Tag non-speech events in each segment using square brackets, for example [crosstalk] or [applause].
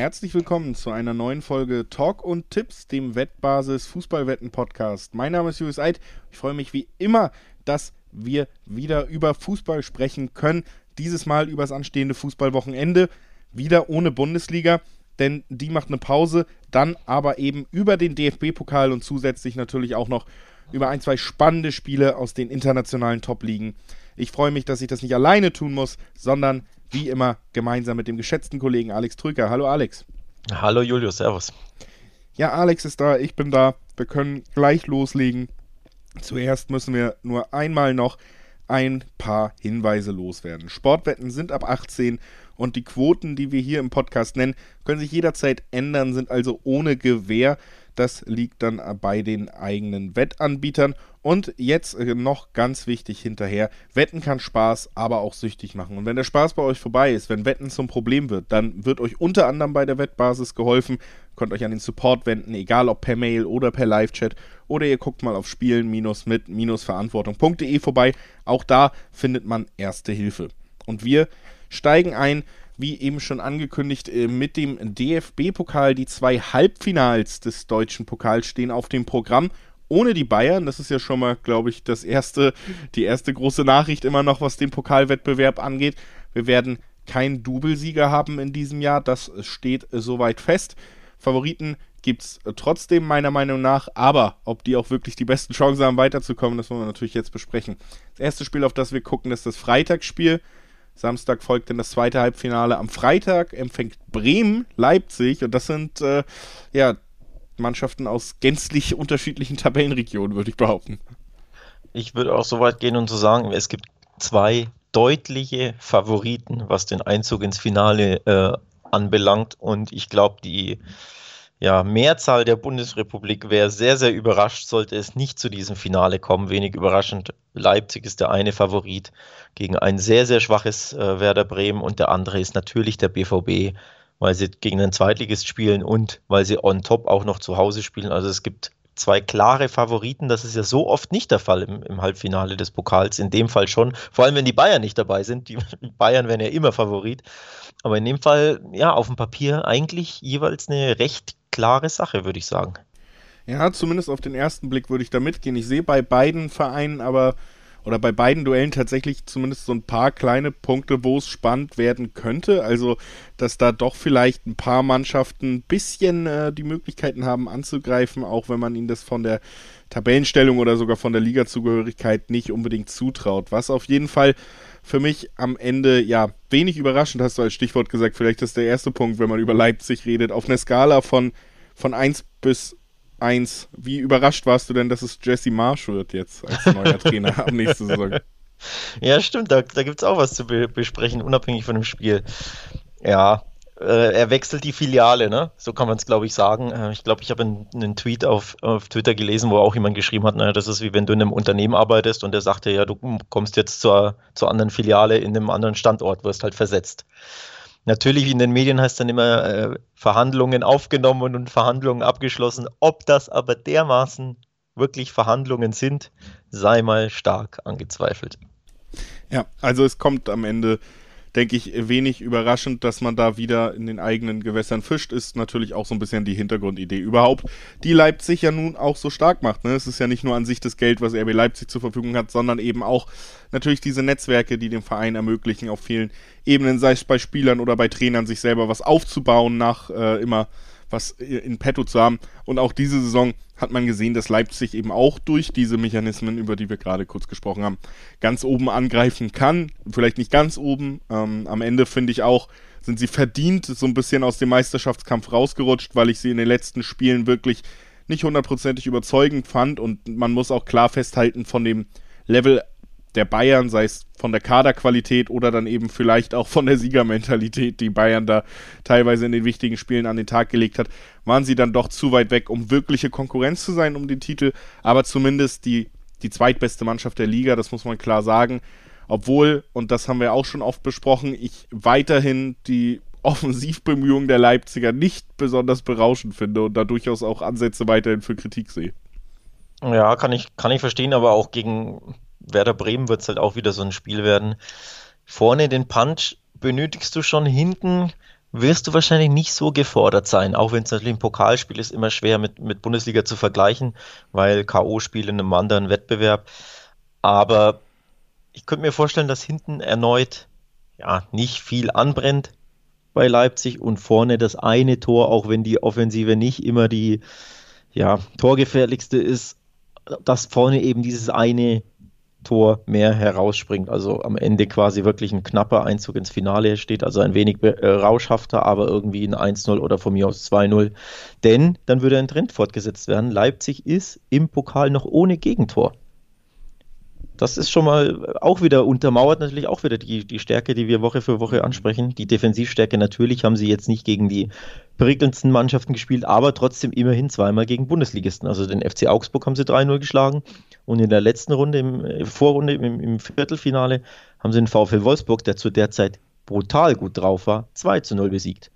Herzlich willkommen zu einer neuen Folge Talk und Tipps, dem Wettbasis Fußballwetten Podcast. Mein Name ist Julius Eid. Ich freue mich wie immer, dass wir wieder über Fußball sprechen können. Dieses Mal über das anstehende Fußballwochenende. Wieder ohne Bundesliga, denn die macht eine Pause. Dann aber eben über den DFB-Pokal und zusätzlich natürlich auch noch über ein, zwei spannende Spiele aus den internationalen Top-Ligen. Ich freue mich, dass ich das nicht alleine tun muss, sondern wie immer gemeinsam mit dem geschätzten Kollegen Alex Trücker. Hallo Alex. Hallo Julius, Servus. Ja, Alex ist da, ich bin da. Wir können gleich loslegen. Zuerst müssen wir nur einmal noch ein paar Hinweise loswerden. Sportwetten sind ab 18 und die Quoten, die wir hier im Podcast nennen, können sich jederzeit ändern, sind also ohne Gewähr. Das liegt dann bei den eigenen Wettanbietern. Und jetzt äh, noch ganz wichtig hinterher, Wetten kann Spaß, aber auch süchtig machen. Und wenn der Spaß bei euch vorbei ist, wenn Wetten zum Problem wird, dann wird euch unter anderem bei der Wettbasis geholfen. Könnt euch an den Support wenden, egal ob per Mail oder per Live-Chat. Oder ihr guckt mal auf spielen-mit-verantwortung.de vorbei. Auch da findet man erste Hilfe. Und wir steigen ein wie eben schon angekündigt, äh, mit dem DFB-Pokal. Die zwei Halbfinals des deutschen Pokals stehen auf dem Programm. Ohne die Bayern, das ist ja schon mal, glaube ich, das erste, die erste große Nachricht immer noch, was den Pokalwettbewerb angeht. Wir werden keinen Doublesieger haben in diesem Jahr, das steht soweit fest. Favoriten gibt es trotzdem meiner Meinung nach, aber ob die auch wirklich die besten Chancen haben, weiterzukommen, das wollen wir natürlich jetzt besprechen. Das erste Spiel, auf das wir gucken, ist das Freitagsspiel. Samstag folgt dann das zweite Halbfinale. Am Freitag empfängt Bremen Leipzig und das sind äh, ja Mannschaften aus gänzlich unterschiedlichen Tabellenregionen, würde ich behaupten. Ich würde auch so weit gehen und zu so sagen, es gibt zwei deutliche Favoriten, was den Einzug ins Finale äh, anbelangt und ich glaube, die ja, Mehrzahl der Bundesrepublik wäre sehr, sehr überrascht, sollte es nicht zu diesem Finale kommen. Wenig überraschend. Leipzig ist der eine Favorit gegen ein sehr, sehr schwaches äh, Werder Bremen und der andere ist natürlich der BVB, weil sie gegen einen Zweitligist spielen und weil sie on top auch noch zu Hause spielen. Also es gibt zwei klare Favoriten. Das ist ja so oft nicht der Fall im, im, Halbfinale des Pokals. In dem Fall schon. Vor allem, wenn die Bayern nicht dabei sind. Die [laughs] Bayern wären ja immer Favorit. Aber in dem Fall, ja, auf dem Papier eigentlich jeweils eine recht klare Sache, würde ich sagen. Ja, zumindest auf den ersten Blick würde ich da mitgehen. Ich sehe bei beiden Vereinen aber oder bei beiden Duellen tatsächlich zumindest so ein paar kleine Punkte, wo es spannend werden könnte. Also, dass da doch vielleicht ein paar Mannschaften ein bisschen äh, die Möglichkeiten haben anzugreifen, auch wenn man ihnen das von der Tabellenstellung oder sogar von der Ligazugehörigkeit nicht unbedingt zutraut. Was auf jeden Fall für mich am Ende, ja, wenig überraschend, hast du als Stichwort gesagt, vielleicht ist der erste Punkt, wenn man über Leipzig redet, auf einer Skala von, von 1 bis 1. Wie überrascht warst du denn, dass es Jesse Marsh wird jetzt als neuer [laughs] Trainer am nächsten Saison? Ja, stimmt, da, da gibt es auch was zu be besprechen, unabhängig von dem Spiel. Ja, äh, er wechselt die Filiale, ne? So kann man es, glaube ich, sagen. Äh, ich glaube, ich habe einen, einen, Tweet auf, auf Twitter gelesen, wo auch jemand geschrieben hat, naja, das ist wie wenn du in einem Unternehmen arbeitest und der sagte, ja, du kommst jetzt zur, zur anderen Filiale in einem anderen Standort, wirst halt versetzt. Natürlich, in den Medien heißt dann immer äh, Verhandlungen aufgenommen und Verhandlungen abgeschlossen. Ob das aber dermaßen wirklich Verhandlungen sind, sei mal stark angezweifelt. Ja, also es kommt am Ende denke ich, wenig überraschend, dass man da wieder in den eigenen Gewässern fischt, ist natürlich auch so ein bisschen die Hintergrundidee überhaupt, die Leipzig ja nun auch so stark macht. Ne? Es ist ja nicht nur an sich das Geld, was RB Leipzig zur Verfügung hat, sondern eben auch natürlich diese Netzwerke, die dem Verein ermöglichen, auf vielen Ebenen, sei es bei Spielern oder bei Trainern, sich selber was aufzubauen nach äh, immer was in petto zu haben. Und auch diese Saison hat man gesehen, dass Leipzig eben auch durch diese Mechanismen, über die wir gerade kurz gesprochen haben, ganz oben angreifen kann. Vielleicht nicht ganz oben. Ähm, am Ende finde ich auch, sind sie verdient so ein bisschen aus dem Meisterschaftskampf rausgerutscht, weil ich sie in den letzten Spielen wirklich nicht hundertprozentig überzeugend fand. Und man muss auch klar festhalten, von dem Level der Bayern, sei es von der Kaderqualität oder dann eben vielleicht auch von der Siegermentalität, die Bayern da teilweise in den wichtigen Spielen an den Tag gelegt hat, waren sie dann doch zu weit weg, um wirkliche Konkurrenz zu sein um den Titel, aber zumindest die, die zweitbeste Mannschaft der Liga, das muss man klar sagen. Obwohl, und das haben wir auch schon oft besprochen, ich weiterhin die Offensivbemühungen der Leipziger nicht besonders berauschend finde und da durchaus auch Ansätze weiterhin für Kritik sehe. Ja, kann ich, kann ich verstehen, aber auch gegen Werder Bremen wird es halt auch wieder so ein Spiel werden. Vorne den Punch benötigst du schon hinten. wirst du wahrscheinlich nicht so gefordert sein, auch wenn es natürlich ein Pokalspiel ist, immer schwer mit, mit Bundesliga zu vergleichen, weil K.O.-Spiele in einem anderen Wettbewerb. Aber ich könnte mir vorstellen, dass hinten erneut ja, nicht viel anbrennt bei Leipzig und vorne das eine Tor, auch wenn die Offensive nicht immer die ja, torgefährlichste ist, dass vorne eben dieses eine Tor mehr herausspringt. Also am Ende quasi wirklich ein knapper Einzug ins Finale steht, also ein wenig äh, rauschhafter, aber irgendwie ein 1-0 oder von mir aus 2-0. Denn dann würde ein Trend fortgesetzt werden. Leipzig ist im Pokal noch ohne Gegentor. Das ist schon mal auch wieder untermauert, natürlich auch wieder die, die Stärke, die wir Woche für Woche ansprechen. Die Defensivstärke, natürlich haben sie jetzt nicht gegen die prickelndsten Mannschaften gespielt, aber trotzdem immerhin zweimal gegen Bundesligisten. Also den FC Augsburg haben sie 3-0 geschlagen und in der letzten Runde, im äh, Vorrunde, im, im Viertelfinale, haben sie den VfL Wolfsburg, der zu der Zeit brutal gut drauf war, 2 0 besiegt.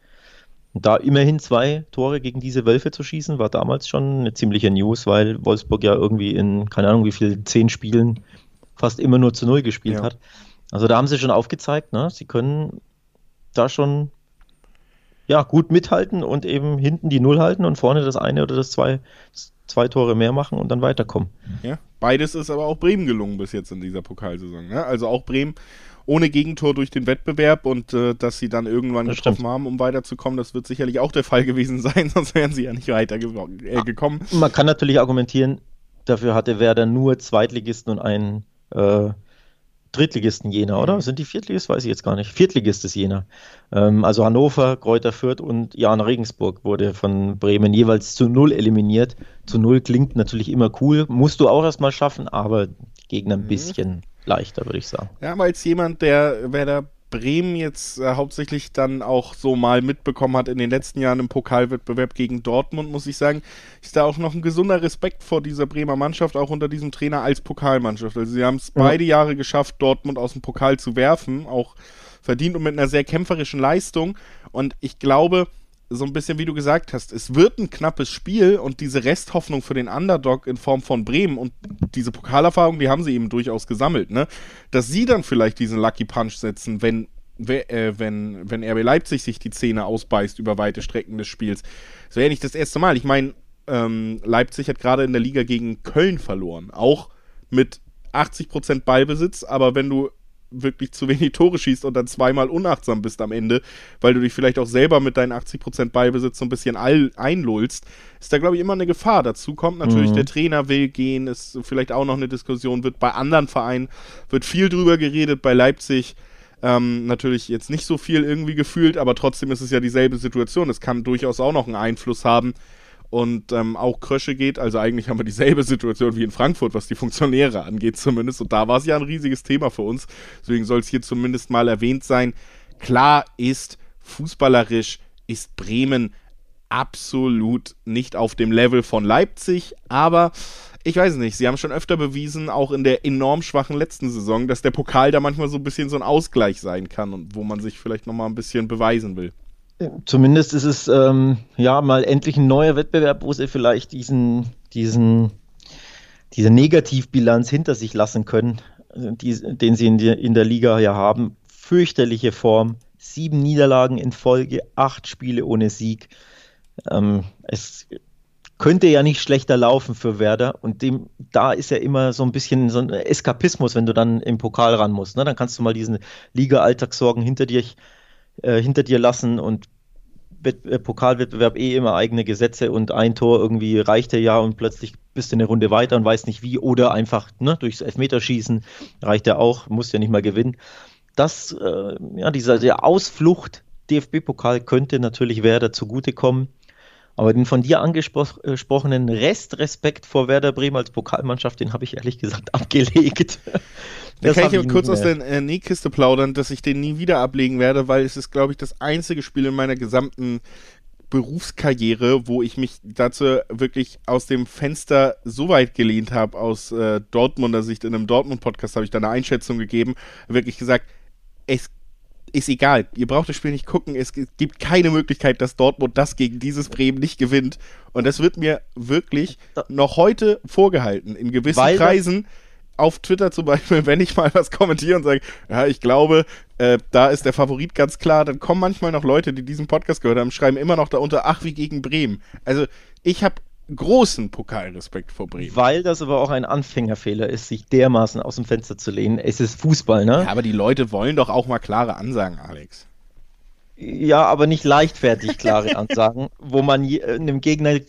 Und da immerhin zwei Tore gegen diese Wölfe zu schießen, war damals schon eine ziemliche News, weil Wolfsburg ja irgendwie in, keine Ahnung wie viel, zehn Spielen fast immer nur zu Null gespielt ja. hat. Also da haben sie schon aufgezeigt, ne? sie können da schon ja, gut mithalten und eben hinten die Null halten und vorne das eine oder das zwei, zwei Tore mehr machen und dann weiterkommen. Ja, beides ist aber auch Bremen gelungen bis jetzt in dieser Pokalsaison. Ne? Also auch Bremen ohne Gegentor durch den Wettbewerb und äh, dass sie dann irgendwann das getroffen stimmt. haben, um weiterzukommen, das wird sicherlich auch der Fall [laughs] gewesen sein, sonst wären sie ja nicht weitergekommen. Äh, Man kann natürlich argumentieren, dafür hatte Werder nur Zweitligisten und einen äh, Drittligisten Jena, oder? Mhm. Sind die Viertligist? Weiß ich jetzt gar nicht. Viertligist ist Jena. Ähm, also Hannover, Kräuter Fürth und Jana Regensburg wurde von Bremen jeweils zu null eliminiert. Zu null klingt natürlich immer cool. Musst du auch erstmal schaffen, aber Gegner ein mhm. bisschen leichter, würde ich sagen. Ja, weil als jemand, der Werder Bremen jetzt äh, hauptsächlich dann auch so mal mitbekommen hat in den letzten Jahren im Pokalwettbewerb gegen Dortmund, muss ich sagen, ist da auch noch ein gesunder Respekt vor dieser Bremer Mannschaft, auch unter diesem Trainer als Pokalmannschaft. Also sie haben es ja. beide Jahre geschafft, Dortmund aus dem Pokal zu werfen, auch verdient und mit einer sehr kämpferischen Leistung. Und ich glaube, so ein bisschen wie du gesagt hast, es wird ein knappes Spiel und diese Resthoffnung für den Underdog in Form von Bremen und diese Pokalerfahrung, die haben sie eben durchaus gesammelt, ne? Dass sie dann vielleicht diesen Lucky Punch setzen, wenn äh, wenn, wenn RB Leipzig sich die Zähne ausbeißt über weite Strecken des Spiels. Das wäre ja nicht das erste Mal. Ich meine, ähm, Leipzig hat gerade in der Liga gegen Köln verloren. Auch mit 80% Ballbesitz, aber wenn du wirklich zu wenig Tore schießt und dann zweimal unachtsam bist am Ende, weil du dich vielleicht auch selber mit deinen 80% Ballbesitz so ein bisschen einlullst, ist da, glaube ich, immer eine Gefahr. Dazu kommt natürlich, mhm. der Trainer will gehen, ist vielleicht auch noch eine Diskussion, wird bei anderen Vereinen, wird viel drüber geredet, bei Leipzig ähm, natürlich jetzt nicht so viel irgendwie gefühlt, aber trotzdem ist es ja dieselbe Situation. Es kann durchaus auch noch einen Einfluss haben, und ähm, auch Krösche geht. Also eigentlich haben wir dieselbe Situation wie in Frankfurt, was die Funktionäre angeht zumindest. Und da war es ja ein riesiges Thema für uns. Deswegen soll es hier zumindest mal erwähnt sein. Klar ist, fußballerisch ist Bremen absolut nicht auf dem Level von Leipzig, aber ich weiß nicht, sie haben schon öfter bewiesen, auch in der enorm schwachen letzten Saison, dass der Pokal da manchmal so ein bisschen so ein Ausgleich sein kann und wo man sich vielleicht nochmal ein bisschen beweisen will. Zumindest ist es ähm, ja mal endlich ein neuer Wettbewerb, wo sie vielleicht diesen, diesen, diese Negativbilanz hinter sich lassen können, die, den sie in, die, in der Liga ja haben. Fürchterliche Form, sieben Niederlagen in Folge, acht Spiele ohne Sieg. Ähm, es könnte ja nicht schlechter laufen für Werder und dem, da ist ja immer so ein bisschen so ein Eskapismus, wenn du dann im Pokal ran musst. Ne? Dann kannst du mal diesen Liga-Alltagssorgen hinter dir äh, hinter dir lassen und äh, Pokalwettbewerb eh immer eigene Gesetze und ein Tor irgendwie reicht ja und plötzlich bist du eine Runde weiter und weißt nicht wie oder einfach ne, durchs Elfmeterschießen reicht ja auch, musst ja nicht mal gewinnen. Das, äh, ja, dieser der Ausflucht DFB-Pokal könnte natürlich Werder zugutekommen. Aber den von dir angesprochenen Restrespekt vor Werder Bremen als Pokalmannschaft, den habe ich ehrlich gesagt [laughs] abgelegt. Da kann ich kurz aus der äh, Nähkiste plaudern, dass ich den nie wieder ablegen werde, weil es ist, glaube ich, das einzige Spiel in meiner gesamten Berufskarriere, wo ich mich dazu wirklich aus dem Fenster so weit gelehnt habe, aus äh, Dortmunder Sicht, in einem Dortmund-Podcast habe ich da eine Einschätzung gegeben, wirklich gesagt, es ist egal, ihr braucht das Spiel nicht gucken, es gibt keine Möglichkeit, dass Dortmund das gegen dieses Bremen nicht gewinnt. Und das wird mir wirklich noch heute vorgehalten, in gewissen Weil Kreisen auf Twitter zum Beispiel, [laughs] wenn ich mal was kommentiere und sage, ja, ich glaube, äh, da ist der Favorit ganz klar, dann kommen manchmal noch Leute, die diesen Podcast gehört haben, schreiben immer noch darunter, ach, wie gegen Bremen. Also ich habe großen Pokalrespekt vor Bremen. Weil das aber auch ein Anfängerfehler ist, sich dermaßen aus dem Fenster zu lehnen. Es ist Fußball, ne? Ja, aber die Leute wollen doch auch mal klare Ansagen, Alex. Ja, aber nicht leichtfertig klare [laughs] Ansagen, wo man einem Gegner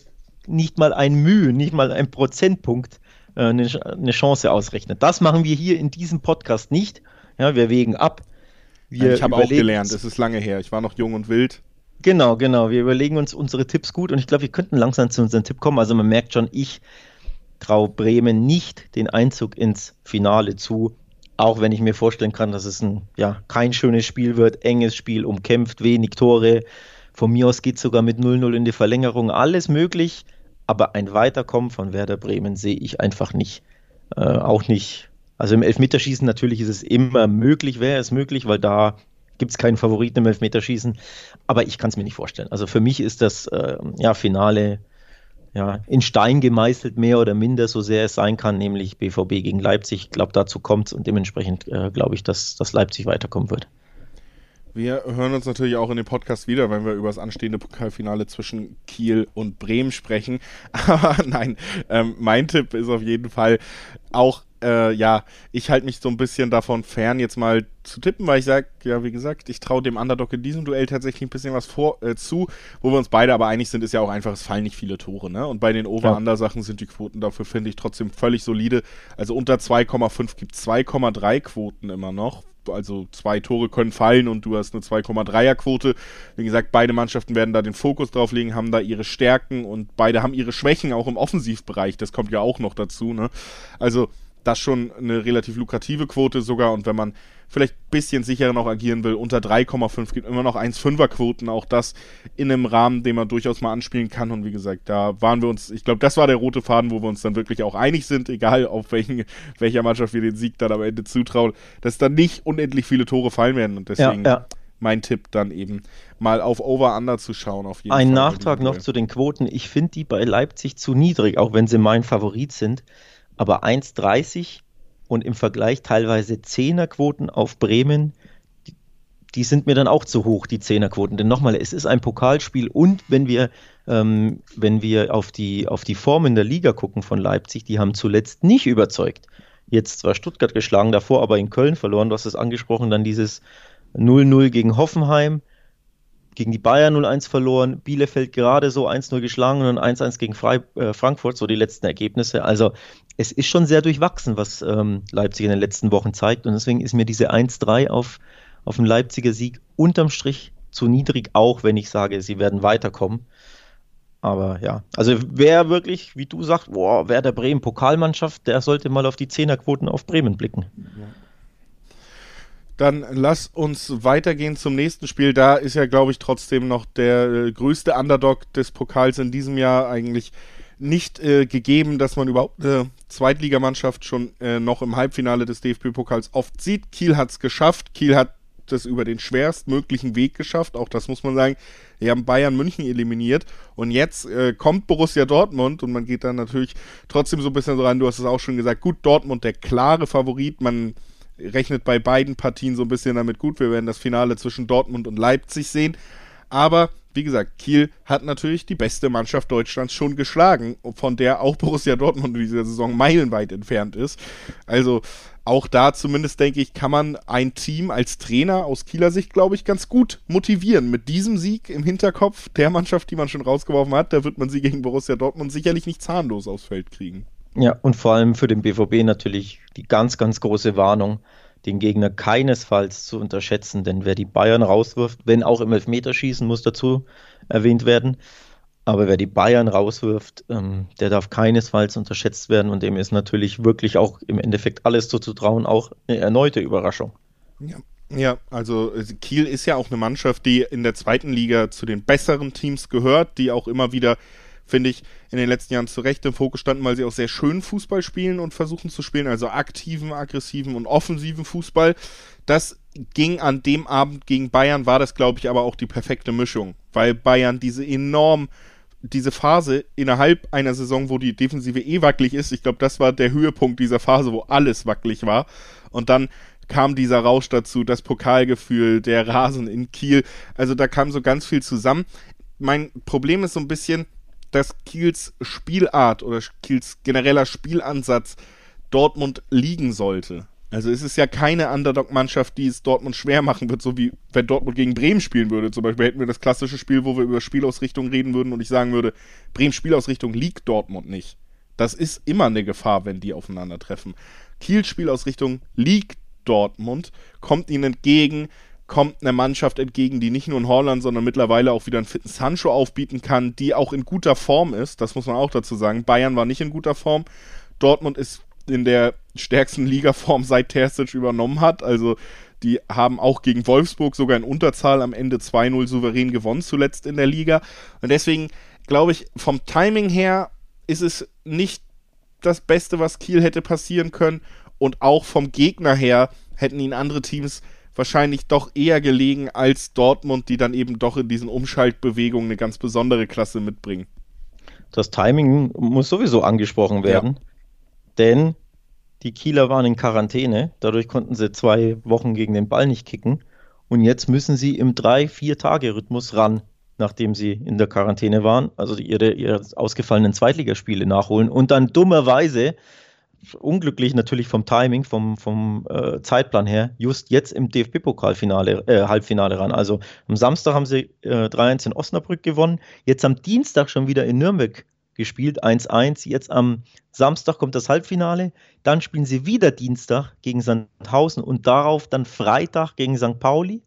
nicht mal ein Mühe, nicht mal ein Prozentpunkt äh, eine, eine Chance ausrechnet. Das machen wir hier in diesem Podcast nicht. Ja, wir wägen ab. Wir ich habe auch gelernt, es ist lange her. Ich war noch jung und wild. Genau, genau. Wir überlegen uns unsere Tipps gut und ich glaube, wir könnten langsam zu unserem Tipp kommen. Also man merkt schon, ich traue Bremen nicht den Einzug ins Finale zu, auch wenn ich mir vorstellen kann, dass es ein ja kein schönes Spiel wird, enges Spiel, umkämpft, wenig Tore. Von mir aus geht es sogar mit 0-0 in die Verlängerung, alles möglich, aber ein Weiterkommen von Werder Bremen sehe ich einfach nicht. Äh, auch nicht. Also im Elfmeterschießen natürlich ist es immer möglich, wäre es möglich, weil da gibt es keinen Favoriten im Elfmeterschießen. Aber ich kann es mir nicht vorstellen. Also für mich ist das äh, ja, Finale ja, in Stein gemeißelt, mehr oder minder, so sehr es sein kann, nämlich BVB gegen Leipzig. Ich glaube, dazu kommt es und dementsprechend äh, glaube ich, dass, dass Leipzig weiterkommen wird. Wir hören uns natürlich auch in dem Podcast wieder, wenn wir über das anstehende Pokalfinale zwischen Kiel und Bremen sprechen. [laughs] Aber nein, ähm, mein Tipp ist auf jeden Fall auch äh, ja, ich halte mich so ein bisschen davon fern, jetzt mal zu tippen, weil ich sage, ja, wie gesagt, ich traue dem Underdog in diesem Duell tatsächlich ein bisschen was vor, äh, zu. Wo wir uns beide aber einig sind, ist ja auch einfach, es fallen nicht viele Tore, ne? Und bei den Over-Under-Sachen sind die Quoten dafür, finde ich, trotzdem völlig solide. Also unter 2,5 gibt es 2,3 Quoten immer noch. Also zwei Tore können fallen und du hast eine 2,3er Quote. Wie gesagt, beide Mannschaften werden da den Fokus drauf legen, haben da ihre Stärken und beide haben ihre Schwächen auch im Offensivbereich. Das kommt ja auch noch dazu, ne? Also das schon eine relativ lukrative Quote sogar. Und wenn man vielleicht ein bisschen sicherer noch agieren will, unter 3,5 gibt immer noch 1,5er Quoten. Auch das in einem Rahmen, den man durchaus mal anspielen kann. Und wie gesagt, da waren wir uns, ich glaube, das war der rote Faden, wo wir uns dann wirklich auch einig sind, egal auf welchen, welcher Mannschaft wir den Sieg dann am Ende zutrauen, dass dann nicht unendlich viele Tore fallen werden. Und deswegen. Ja, ja mein Tipp dann eben mal auf Over-Under zu schauen. Auf jeden Ein Fall Nachtrag noch zu den Quoten. Ich finde die bei Leipzig zu niedrig, auch wenn sie mein Favorit sind aber 1,30 und im Vergleich teilweise 10er-Quoten auf Bremen, die, die, sind mir dann auch zu hoch, die 10er-Quoten. Denn nochmal, es ist ein Pokalspiel und wenn wir, ähm, wenn wir auf, die, auf die Form in der Liga gucken von Leipzig, die haben zuletzt nicht überzeugt. Jetzt zwar Stuttgart geschlagen, davor aber in Köln verloren, du hast es angesprochen, dann dieses 0-0 gegen Hoffenheim, gegen die Bayern 0-1 verloren, Bielefeld gerade so 1-0 geschlagen und 1-1 gegen Frei, äh, Frankfurt, so die letzten Ergebnisse. Also es ist schon sehr durchwachsen, was ähm, Leipzig in den letzten Wochen zeigt und deswegen ist mir diese 1-3 auf, auf den Leipziger Sieg unterm Strich zu niedrig, auch wenn ich sage, sie werden weiterkommen. Aber ja, also wer wirklich, wie du sagst, boah, wer der Bremen Pokalmannschaft, der sollte mal auf die Zehnerquoten auf Bremen blicken. Dann lass uns weitergehen zum nächsten Spiel. Da ist ja, glaube ich, trotzdem noch der äh, größte Underdog des Pokals in diesem Jahr eigentlich nicht äh, gegeben, dass man überhaupt eine Zweitligamannschaft schon äh, noch im Halbfinale des DFB-Pokals oft sieht. Kiel hat es geschafft. Kiel hat das über den schwerstmöglichen Weg geschafft. Auch das muss man sagen. Die haben Bayern München eliminiert. Und jetzt äh, kommt Borussia Dortmund und man geht dann natürlich trotzdem so ein bisschen so ran. Du hast es auch schon gesagt. Gut, Dortmund der klare Favorit. Man rechnet bei beiden Partien so ein bisschen damit gut. Wir werden das Finale zwischen Dortmund und Leipzig sehen. Aber wie gesagt, Kiel hat natürlich die beste Mannschaft Deutschlands schon geschlagen, von der auch Borussia Dortmund in dieser Saison meilenweit entfernt ist. Also auch da zumindest denke ich, kann man ein Team als Trainer aus Kieler Sicht, glaube ich, ganz gut motivieren. Mit diesem Sieg im Hinterkopf der Mannschaft, die man schon rausgeworfen hat, da wird man sie gegen Borussia Dortmund sicherlich nicht zahnlos aufs Feld kriegen. Ja, und vor allem für den BVB natürlich die ganz, ganz große Warnung, den Gegner keinesfalls zu unterschätzen, denn wer die Bayern rauswirft, wenn auch im Elfmeterschießen, muss dazu erwähnt werden, aber wer die Bayern rauswirft, ähm, der darf keinesfalls unterschätzt werden und dem ist natürlich wirklich auch im Endeffekt alles zuzutrauen, auch eine erneute Überraschung. Ja. Ja, also äh, Kiel ist ja auch eine Mannschaft, die in der zweiten Liga zu den besseren Teams gehört, die auch immer wieder finde ich, in den letzten Jahren zu Recht im Fokus standen, weil sie auch sehr schön Fußball spielen und versuchen zu spielen, also aktiven, aggressiven und offensiven Fußball. Das ging an dem Abend gegen Bayern, war das, glaube ich, aber auch die perfekte Mischung, weil Bayern diese enorm diese Phase innerhalb einer Saison, wo die Defensive eh wackelig ist, ich glaube, das war der Höhepunkt dieser Phase, wo alles wackelig war. Und dann kam dieser Rausch dazu, das Pokalgefühl, der Rasen in Kiel. Also da kam so ganz viel zusammen. Mein Problem ist so ein bisschen, dass Kiels Spielart oder Kiels genereller Spielansatz Dortmund liegen sollte. Also es ist ja keine Underdog-Mannschaft, die es Dortmund schwer machen wird, so wie wenn Dortmund gegen Bremen spielen würde. Zum Beispiel hätten wir das klassische Spiel, wo wir über Spielausrichtung reden würden und ich sagen würde, Brems Spielausrichtung liegt Dortmund nicht. Das ist immer eine Gefahr, wenn die aufeinandertreffen. Kiels Spielausrichtung liegt Dortmund, kommt ihnen entgegen, kommt einer Mannschaft entgegen, die nicht nur in Holland, sondern mittlerweile auch wieder einen fitten Sancho aufbieten kann, die auch in guter Form ist. Das muss man auch dazu sagen. Bayern war nicht in guter Form. Dortmund ist in der stärksten Ligaform [laughs] seit Terzic übernommen hat. Also die haben auch gegen Wolfsburg sogar in Unterzahl am Ende 2-0 souverän gewonnen, zuletzt in der Liga. Und deswegen glaube ich, vom Timing her ist es nicht das Beste, was Kiel hätte passieren können. Und auch vom Gegner her hätten ihn andere Teams wahrscheinlich doch eher gelegen als Dortmund, die dann eben doch in diesen Umschaltbewegungen eine ganz besondere Klasse mitbringen. Das Timing muss sowieso angesprochen werden. Ja. Denn die Kieler waren in Quarantäne, dadurch konnten sie zwei Wochen gegen den Ball nicht kicken. Und jetzt müssen sie im 3-4-Tage-Rhythmus ran, nachdem sie in der Quarantäne waren, also ihre, ihre ausgefallenen Zweitligaspiele nachholen und dann dummerweise, unglücklich natürlich vom Timing, vom, vom äh, Zeitplan her, just jetzt im DFB-Pokalfinale, äh, Halbfinale ran. Also am Samstag haben sie äh, 3-1 in Osnabrück gewonnen, jetzt am Dienstag schon wieder in Nürnberg gespielt, 1-1. Jetzt am Samstag kommt das Halbfinale. Dann spielen sie wieder Dienstag gegen Sandhausen und darauf dann Freitag gegen St. Pauli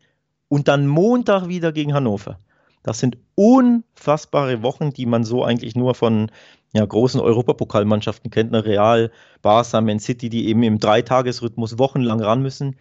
und dann Montag wieder gegen Hannover. Das sind unfassbare Wochen, die man so eigentlich nur von ja, großen Europapokalmannschaften kennt, ne? Real, Barca, Man City, die eben im Dreitagesrhythmus wochenlang ran müssen.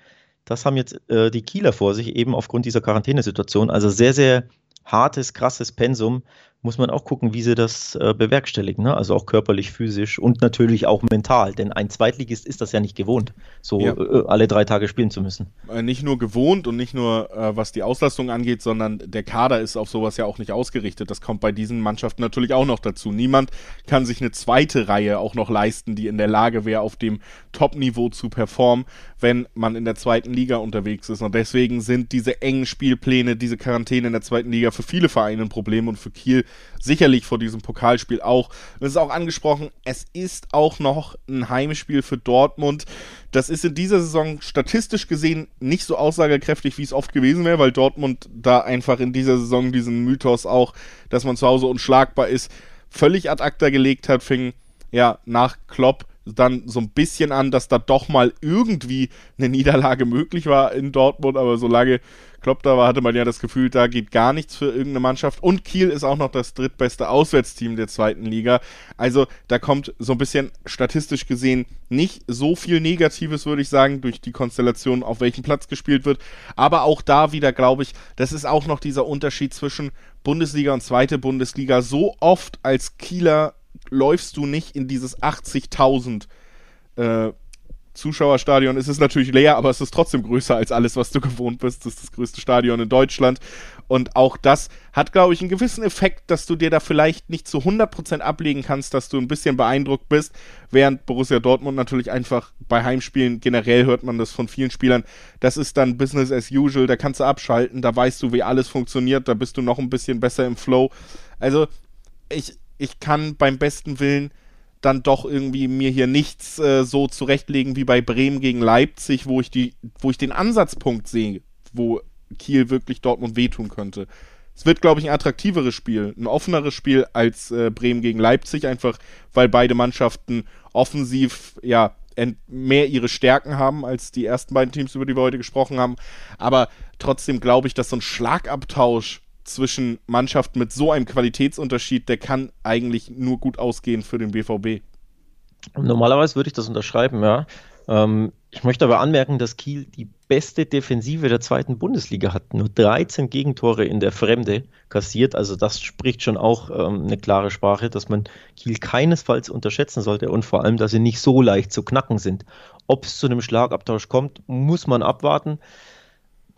Das haben jetzt äh, die Kieler vor sich, eben aufgrund dieser Quarantänesituation. Also sehr, sehr hartes, krasses Pensum muss man auch gucken, wie sie das äh, bewerkstelligen. Ne? Also auch körperlich, physisch und natürlich auch mental. Denn ein Zweitligist ist das ja nicht gewohnt, so ja. äh, alle drei Tage spielen zu müssen. Äh, nicht nur gewohnt und nicht nur äh, was die Auslastung angeht, sondern der Kader ist auf sowas ja auch nicht ausgerichtet. Das kommt bei diesen Mannschaften natürlich auch noch dazu. Niemand kann sich eine zweite Reihe auch noch leisten, die in der Lage wäre, auf dem Top-Niveau zu performen, wenn man in der zweiten Liga unterwegs ist. Und deswegen sind diese engen Spielpläne, diese Quarantäne in der zweiten Liga für viele Vereine ein Problem und für Kiel sicherlich vor diesem Pokalspiel auch. Es ist auch angesprochen, es ist auch noch ein Heimspiel für Dortmund. Das ist in dieser Saison statistisch gesehen nicht so aussagekräftig, wie es oft gewesen wäre, weil Dortmund da einfach in dieser Saison diesen Mythos auch, dass man zu Hause unschlagbar ist, völlig ad acta gelegt hat, fing ja nach Klopp dann so ein bisschen an, dass da doch mal irgendwie eine Niederlage möglich war in Dortmund, aber solange Klopp da war, hatte man ja das Gefühl, da geht gar nichts für irgendeine Mannschaft. Und Kiel ist auch noch das drittbeste Auswärtsteam der zweiten Liga. Also da kommt so ein bisschen statistisch gesehen nicht so viel Negatives, würde ich sagen, durch die Konstellation, auf welchem Platz gespielt wird. Aber auch da wieder, glaube ich, das ist auch noch dieser Unterschied zwischen Bundesliga und zweite Bundesliga. So oft als Kieler läufst du nicht in dieses 80.000 äh, Zuschauerstadion. Es ist natürlich leer, aber es ist trotzdem größer als alles, was du [laughs] gewohnt bist. Das ist das größte Stadion in Deutschland. Und auch das hat, glaube ich, einen gewissen Effekt, dass du dir da vielleicht nicht zu 100% ablegen kannst, dass du ein bisschen beeindruckt bist, während Borussia Dortmund natürlich einfach bei Heimspielen, generell hört man das von vielen Spielern, das ist dann Business as usual, da kannst du abschalten, da weißt du, wie alles funktioniert, da bist du noch ein bisschen besser im Flow. Also, ich, ich kann beim besten Willen dann doch irgendwie mir hier nichts äh, so zurechtlegen wie bei Bremen gegen Leipzig, wo ich die, wo ich den Ansatzpunkt sehe, wo Kiel wirklich Dortmund wehtun könnte. Es wird, glaube ich, ein attraktiveres Spiel, ein offeneres Spiel als äh, Bremen gegen Leipzig, einfach weil beide Mannschaften offensiv ja mehr ihre Stärken haben als die ersten beiden Teams, über die wir heute gesprochen haben. Aber trotzdem glaube ich, dass so ein Schlagabtausch zwischen Mannschaften mit so einem Qualitätsunterschied, der kann eigentlich nur gut ausgehen für den BVB. Normalerweise würde ich das unterschreiben, ja. Ähm, ich möchte aber anmerken, dass Kiel die beste Defensive der zweiten Bundesliga hat. Nur 13 Gegentore in der Fremde kassiert. Also das spricht schon auch ähm, eine klare Sprache, dass man Kiel keinesfalls unterschätzen sollte und vor allem, dass sie nicht so leicht zu knacken sind. Ob es zu einem Schlagabtausch kommt, muss man abwarten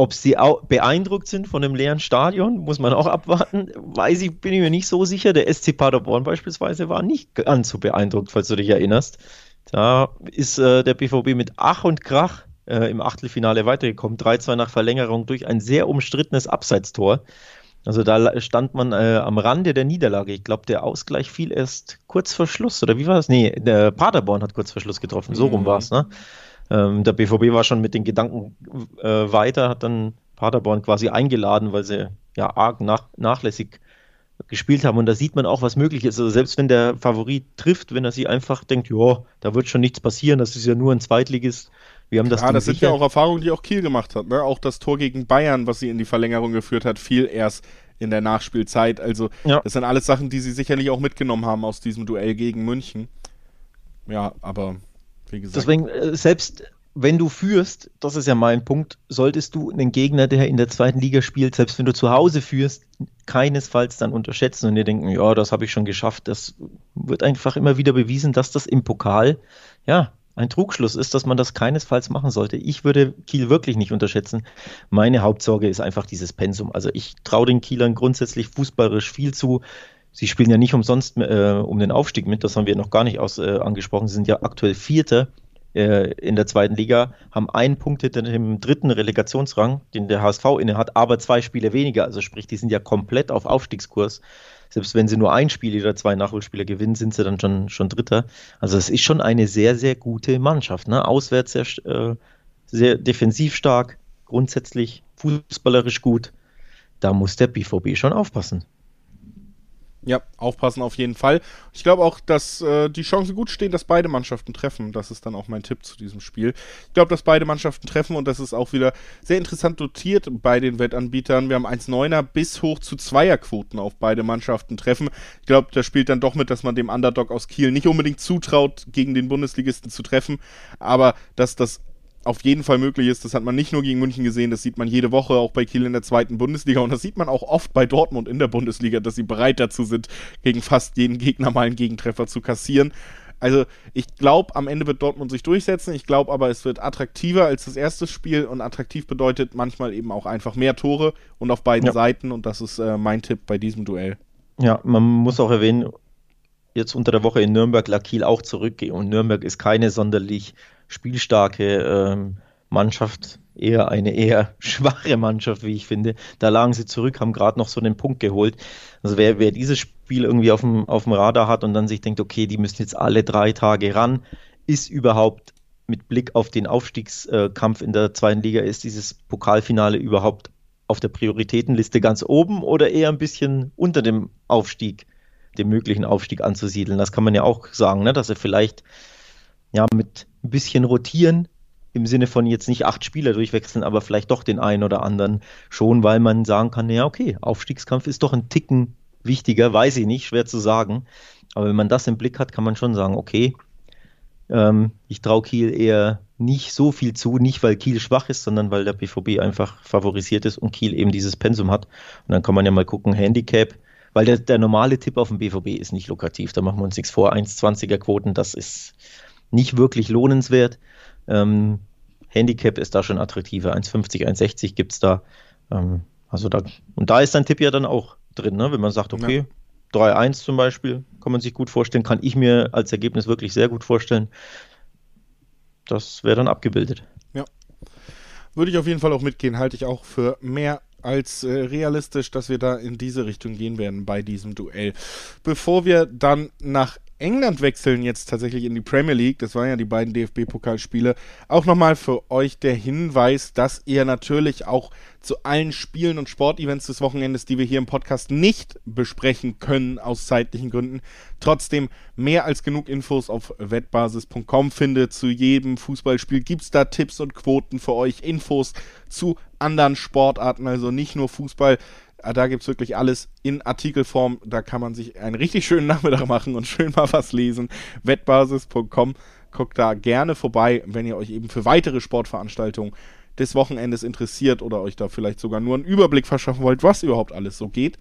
Ob sie auch beeindruckt sind von einem leeren Stadion, muss man auch abwarten. Weiß ich, bin ich mir nicht so sicher. Der SC Paderborn beispielsweise war nicht ganz so beeindruckt, falls du dich erinnerst. Da ist äh, der BVB mit Ach und Krach äh, im Achtelfinale weitergekommen. 3-2 nach Verlängerung durch ein sehr umstrittenes Abseitstor. Also da stand man äh, am Rande der Niederlage. Ich glaube, der Ausgleich fiel erst kurz vor Schluss. Oder wie war das? Nee, der Paderborn hat kurz vor Schluss getroffen. So mhm. rum war es, ne? Ähm, der BVB war schon mit den Gedanken äh, weiter, hat dann Paderborn quasi eingeladen, weil sie ja arg nach, nachlässig gespielt haben. Und da sieht man auch, was möglich ist. Also selbst wenn der Favorit trifft, wenn er sich einfach denkt, ja, da wird schon nichts passieren, das ist ja nur ein Zweitligist. Wir haben das ja, das sind ja auch Erfahrungen, die auch Kiel gemacht hat. Ne? Auch das Tor gegen Bayern, was sie in die Verlängerung geführt hat, fiel erst in der Nachspielzeit. Also ja. das sind alles Sachen, die sie sicherlich auch mitgenommen haben aus diesem Duell gegen München. Ja, aber wie gesagt. Deswegen, äh, selbst wenn du führst, das ist ja mein Punkt, solltest du einen Gegner, der in der zweiten Liga spielt, selbst wenn du zu Hause führst, keinesfalls dann unterschätzen und dir denken, ja, das habe ich schon geschafft. Das wird einfach immer wieder bewiesen, dass das im Pokal, ja, ein Trugschluss ist, dass man das keinesfalls machen sollte. Ich würde Kiel wirklich nicht unterschätzen. Meine Hauptsorge ist einfach dieses Pensum. Also ich traue den Kielern grundsätzlich fußballerisch viel zu. Sie spielen ja nicht umsonst äh, um den Aufstieg mit, das haben wir noch gar nicht aus, äh, angesprochen. Sie sind ja aktuell Vierte äh, in der zweiten Liga, haben einen Punkt hinter dem dritten Relegationsrang, den der HSV innehat, aber zwei Spiele weniger. Also sprich, die sind ja komplett auf Aufstiegskurs. Selbst wenn sie nur ein Spiel oder zwei Nachholspieler gewinnen, sind sie dann schon, schon Dritter. Also es ist schon eine sehr, sehr gute Mannschaft. Ne? Auswärts sehr, äh, sehr defensiv stark, grundsätzlich fußballerisch gut. Da muss der BVB schon aufpassen. Ja, aufpassen auf jeden Fall. Ich glaube auch, dass äh, die Chancen gut stehen, dass beide Mannschaften treffen. Das ist dann auch mein Tipp zu diesem Spiel. Ich glaube, dass beide Mannschaften treffen und das ist auch wieder sehr interessant dotiert bei den Wettanbietern. Wir haben 1,9er bis hoch zu 2er Quoten auf beide Mannschaften treffen. Ich glaube, da spielt dann doch mit, dass man dem Underdog aus Kiel nicht unbedingt zutraut, gegen den Bundesligisten zu treffen, aber dass das auf jeden Fall möglich ist. Das hat man nicht nur gegen München gesehen, das sieht man jede Woche auch bei Kiel in der zweiten Bundesliga und das sieht man auch oft bei Dortmund in der Bundesliga, dass sie bereit dazu sind, gegen fast jeden Gegner mal einen Gegentreffer zu kassieren. Also ich glaube, am Ende wird Dortmund sich durchsetzen. Ich glaube aber, es wird attraktiver als das erste Spiel und attraktiv bedeutet manchmal eben auch einfach mehr Tore und auf beiden ja. Seiten und das ist äh, mein Tipp bei diesem Duell. Ja, man muss auch erwähnen, jetzt unter der Woche in Nürnberg lag Kiel auch zurückgehen und Nürnberg ist keine sonderlich spielstarke ähm, Mannschaft, eher eine eher [laughs] schwache Mannschaft, wie ich finde. Da lagen sie zurück, haben gerade noch so einen Punkt geholt. Also wer, wer dieses Spiel irgendwie auf dem, auf dem Radar hat und dann sich denkt, okay, die müssen jetzt alle drei Tage ran, ist überhaupt mit Blick auf den Aufstiegskampf in der zweiten Liga, ist dieses Pokalfinale überhaupt auf der Prioritätenliste ganz oben oder eher ein bisschen unter dem Aufstieg, dem möglichen Aufstieg anzusiedeln? Das kann man ja auch sagen, ne? dass er vielleicht ja mit ein bisschen rotieren, im Sinne von jetzt nicht acht Spieler durchwechseln, aber vielleicht doch den einen oder anderen schon, weil man sagen kann, ja, okay, Aufstiegskampf ist doch ein Ticken wichtiger, weiß ich nicht, schwer zu sagen. Aber wenn man das im Blick hat, kann man schon sagen, okay, ähm, ich traue Kiel eher nicht so viel zu, nicht weil Kiel schwach ist, sondern weil der BVB einfach favorisiert ist und Kiel eben dieses Pensum hat. Und dann kann man ja mal gucken, Handicap, weil der, der normale Tipp auf dem BVB ist nicht lukrativ. Da machen wir uns nichts vor. 1,20er Quoten, das ist nicht wirklich lohnenswert. Ähm, Handicap ist da schon attraktiver. 1,50, 1,60 gibt es da. Ähm, also da. Und da ist dein Tipp ja dann auch drin, ne? wenn man sagt, okay, ja. 3-1 zum Beispiel, kann man sich gut vorstellen, kann ich mir als Ergebnis wirklich sehr gut vorstellen. Das wäre dann abgebildet. Ja. Würde ich auf jeden Fall auch mitgehen, halte ich auch für mehr als äh, realistisch, dass wir da in diese Richtung gehen werden bei diesem Duell. Bevor wir dann nach England wechseln jetzt tatsächlich in die Premier League. Das waren ja die beiden DFB-Pokalspiele. Auch nochmal für euch der Hinweis, dass ihr natürlich auch zu allen Spielen und Sportevents des Wochenendes, die wir hier im Podcast nicht besprechen können aus zeitlichen Gründen, trotzdem mehr als genug Infos auf wettbasis.com findet. Zu jedem Fußballspiel gibt es da Tipps und Quoten für euch, Infos zu anderen Sportarten, also nicht nur Fußball. Ah, da gibt es wirklich alles in Artikelform. Da kann man sich einen richtig schönen Nachmittag machen und schön mal was lesen. Wettbasis.com. Guckt da gerne vorbei, wenn ihr euch eben für weitere Sportveranstaltungen des Wochenendes interessiert oder euch da vielleicht sogar nur einen Überblick verschaffen wollt, was überhaupt alles so geht.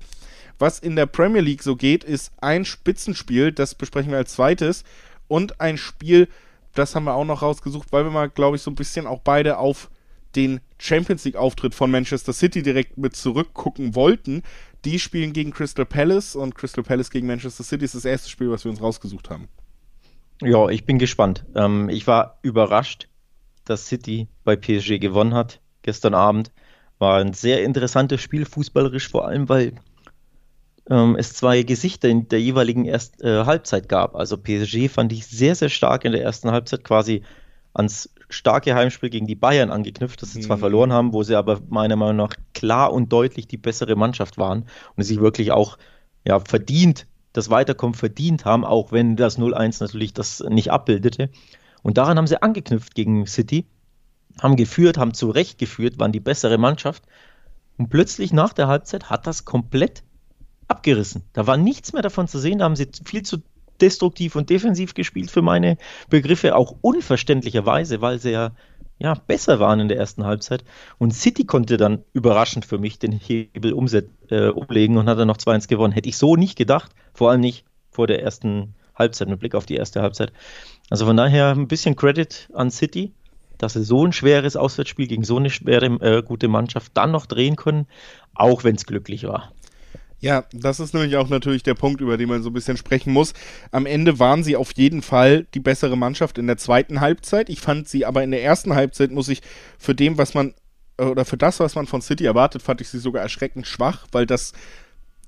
Was in der Premier League so geht, ist ein Spitzenspiel, das besprechen wir als zweites, und ein Spiel, das haben wir auch noch rausgesucht, weil wir mal, glaube ich, so ein bisschen auch beide auf den Champions League-Auftritt von Manchester City direkt mit zurückgucken wollten. Die spielen gegen Crystal Palace und Crystal Palace gegen Manchester City ist das erste Spiel, was wir uns rausgesucht haben. Ja, ich bin gespannt. Ähm, ich war überrascht, dass City bei PSG gewonnen hat gestern Abend. War ein sehr interessantes Spiel, fußballerisch vor allem, weil ähm, es zwei Gesichter in der jeweiligen ersten äh, Halbzeit gab. Also PSG fand ich sehr, sehr stark in der ersten Halbzeit, quasi ans starke Heimspiel gegen die Bayern angeknüpft, das sie mhm. zwar verloren haben, wo sie aber meiner Meinung nach klar und deutlich die bessere Mannschaft waren und sich wirklich auch ja, verdient, das Weiterkommen verdient haben, auch wenn das 0-1 natürlich das nicht abbildete. Und daran haben sie angeknüpft gegen City, haben geführt, haben zurechtgeführt, waren die bessere Mannschaft. Und plötzlich nach der Halbzeit hat das komplett abgerissen. Da war nichts mehr davon zu sehen, da haben sie viel zu destruktiv und defensiv gespielt für meine Begriffe, auch unverständlicherweise, weil sie ja, ja besser waren in der ersten Halbzeit. Und City konnte dann überraschend für mich den Hebel umset äh, umlegen und hat dann noch 2-1 gewonnen. Hätte ich so nicht gedacht, vor allem nicht vor der ersten Halbzeit, mit Blick auf die erste Halbzeit. Also von daher ein bisschen Credit an City, dass sie so ein schweres Auswärtsspiel gegen so eine schwere, äh, gute Mannschaft dann noch drehen können, auch wenn es glücklich war. Ja, das ist nämlich auch natürlich der Punkt, über den man so ein bisschen sprechen muss. Am Ende waren sie auf jeden Fall die bessere Mannschaft in der zweiten Halbzeit. Ich fand sie aber in der ersten Halbzeit, muss ich für dem, was man, oder für das, was man von City erwartet, fand ich sie sogar erschreckend schwach, weil das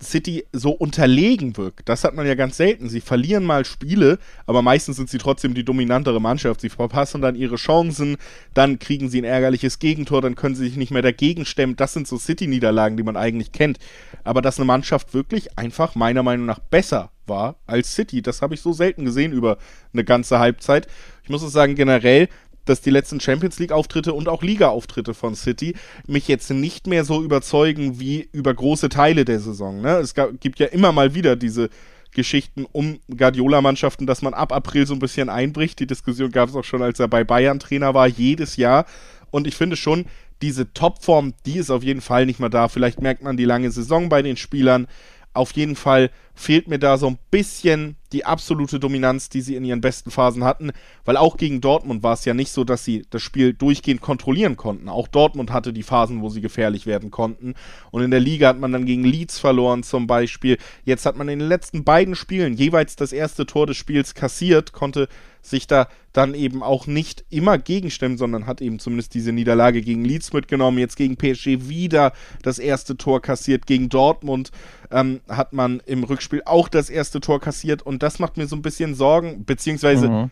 City so unterlegen wirkt. Das hat man ja ganz selten. Sie verlieren mal Spiele, aber meistens sind sie trotzdem die dominantere Mannschaft. Sie verpassen dann ihre Chancen, dann kriegen sie ein ärgerliches Gegentor, dann können sie sich nicht mehr dagegen stemmen. Das sind so City-Niederlagen, die man eigentlich kennt. Aber dass eine Mannschaft wirklich einfach meiner Meinung nach besser war als City, das habe ich so selten gesehen über eine ganze Halbzeit. Ich muss auch sagen, generell dass die letzten Champions League-Auftritte und auch Liga-Auftritte von City mich jetzt nicht mehr so überzeugen wie über große Teile der Saison. Ne? Es gab, gibt ja immer mal wieder diese Geschichten um Guardiola-Mannschaften, dass man ab April so ein bisschen einbricht. Die Diskussion gab es auch schon, als er bei Bayern Trainer war, jedes Jahr. Und ich finde schon, diese Topform, die ist auf jeden Fall nicht mehr da. Vielleicht merkt man die lange Saison bei den Spielern. Auf jeden Fall fehlt mir da so ein bisschen die absolute Dominanz, die sie in ihren besten Phasen hatten, weil auch gegen Dortmund war es ja nicht so, dass sie das Spiel durchgehend kontrollieren konnten. Auch Dortmund hatte die Phasen, wo sie gefährlich werden konnten. Und in der Liga hat man dann gegen Leeds verloren zum Beispiel. Jetzt hat man in den letzten beiden Spielen jeweils das erste Tor des Spiels kassiert, konnte sich da dann eben auch nicht immer gegenstimmen, sondern hat eben zumindest diese Niederlage gegen Leeds mitgenommen. Jetzt gegen PSG wieder das erste Tor kassiert. Gegen Dortmund ähm, hat man im Rückspiel auch das erste Tor kassiert und das macht mir so ein bisschen Sorgen, beziehungsweise, mhm.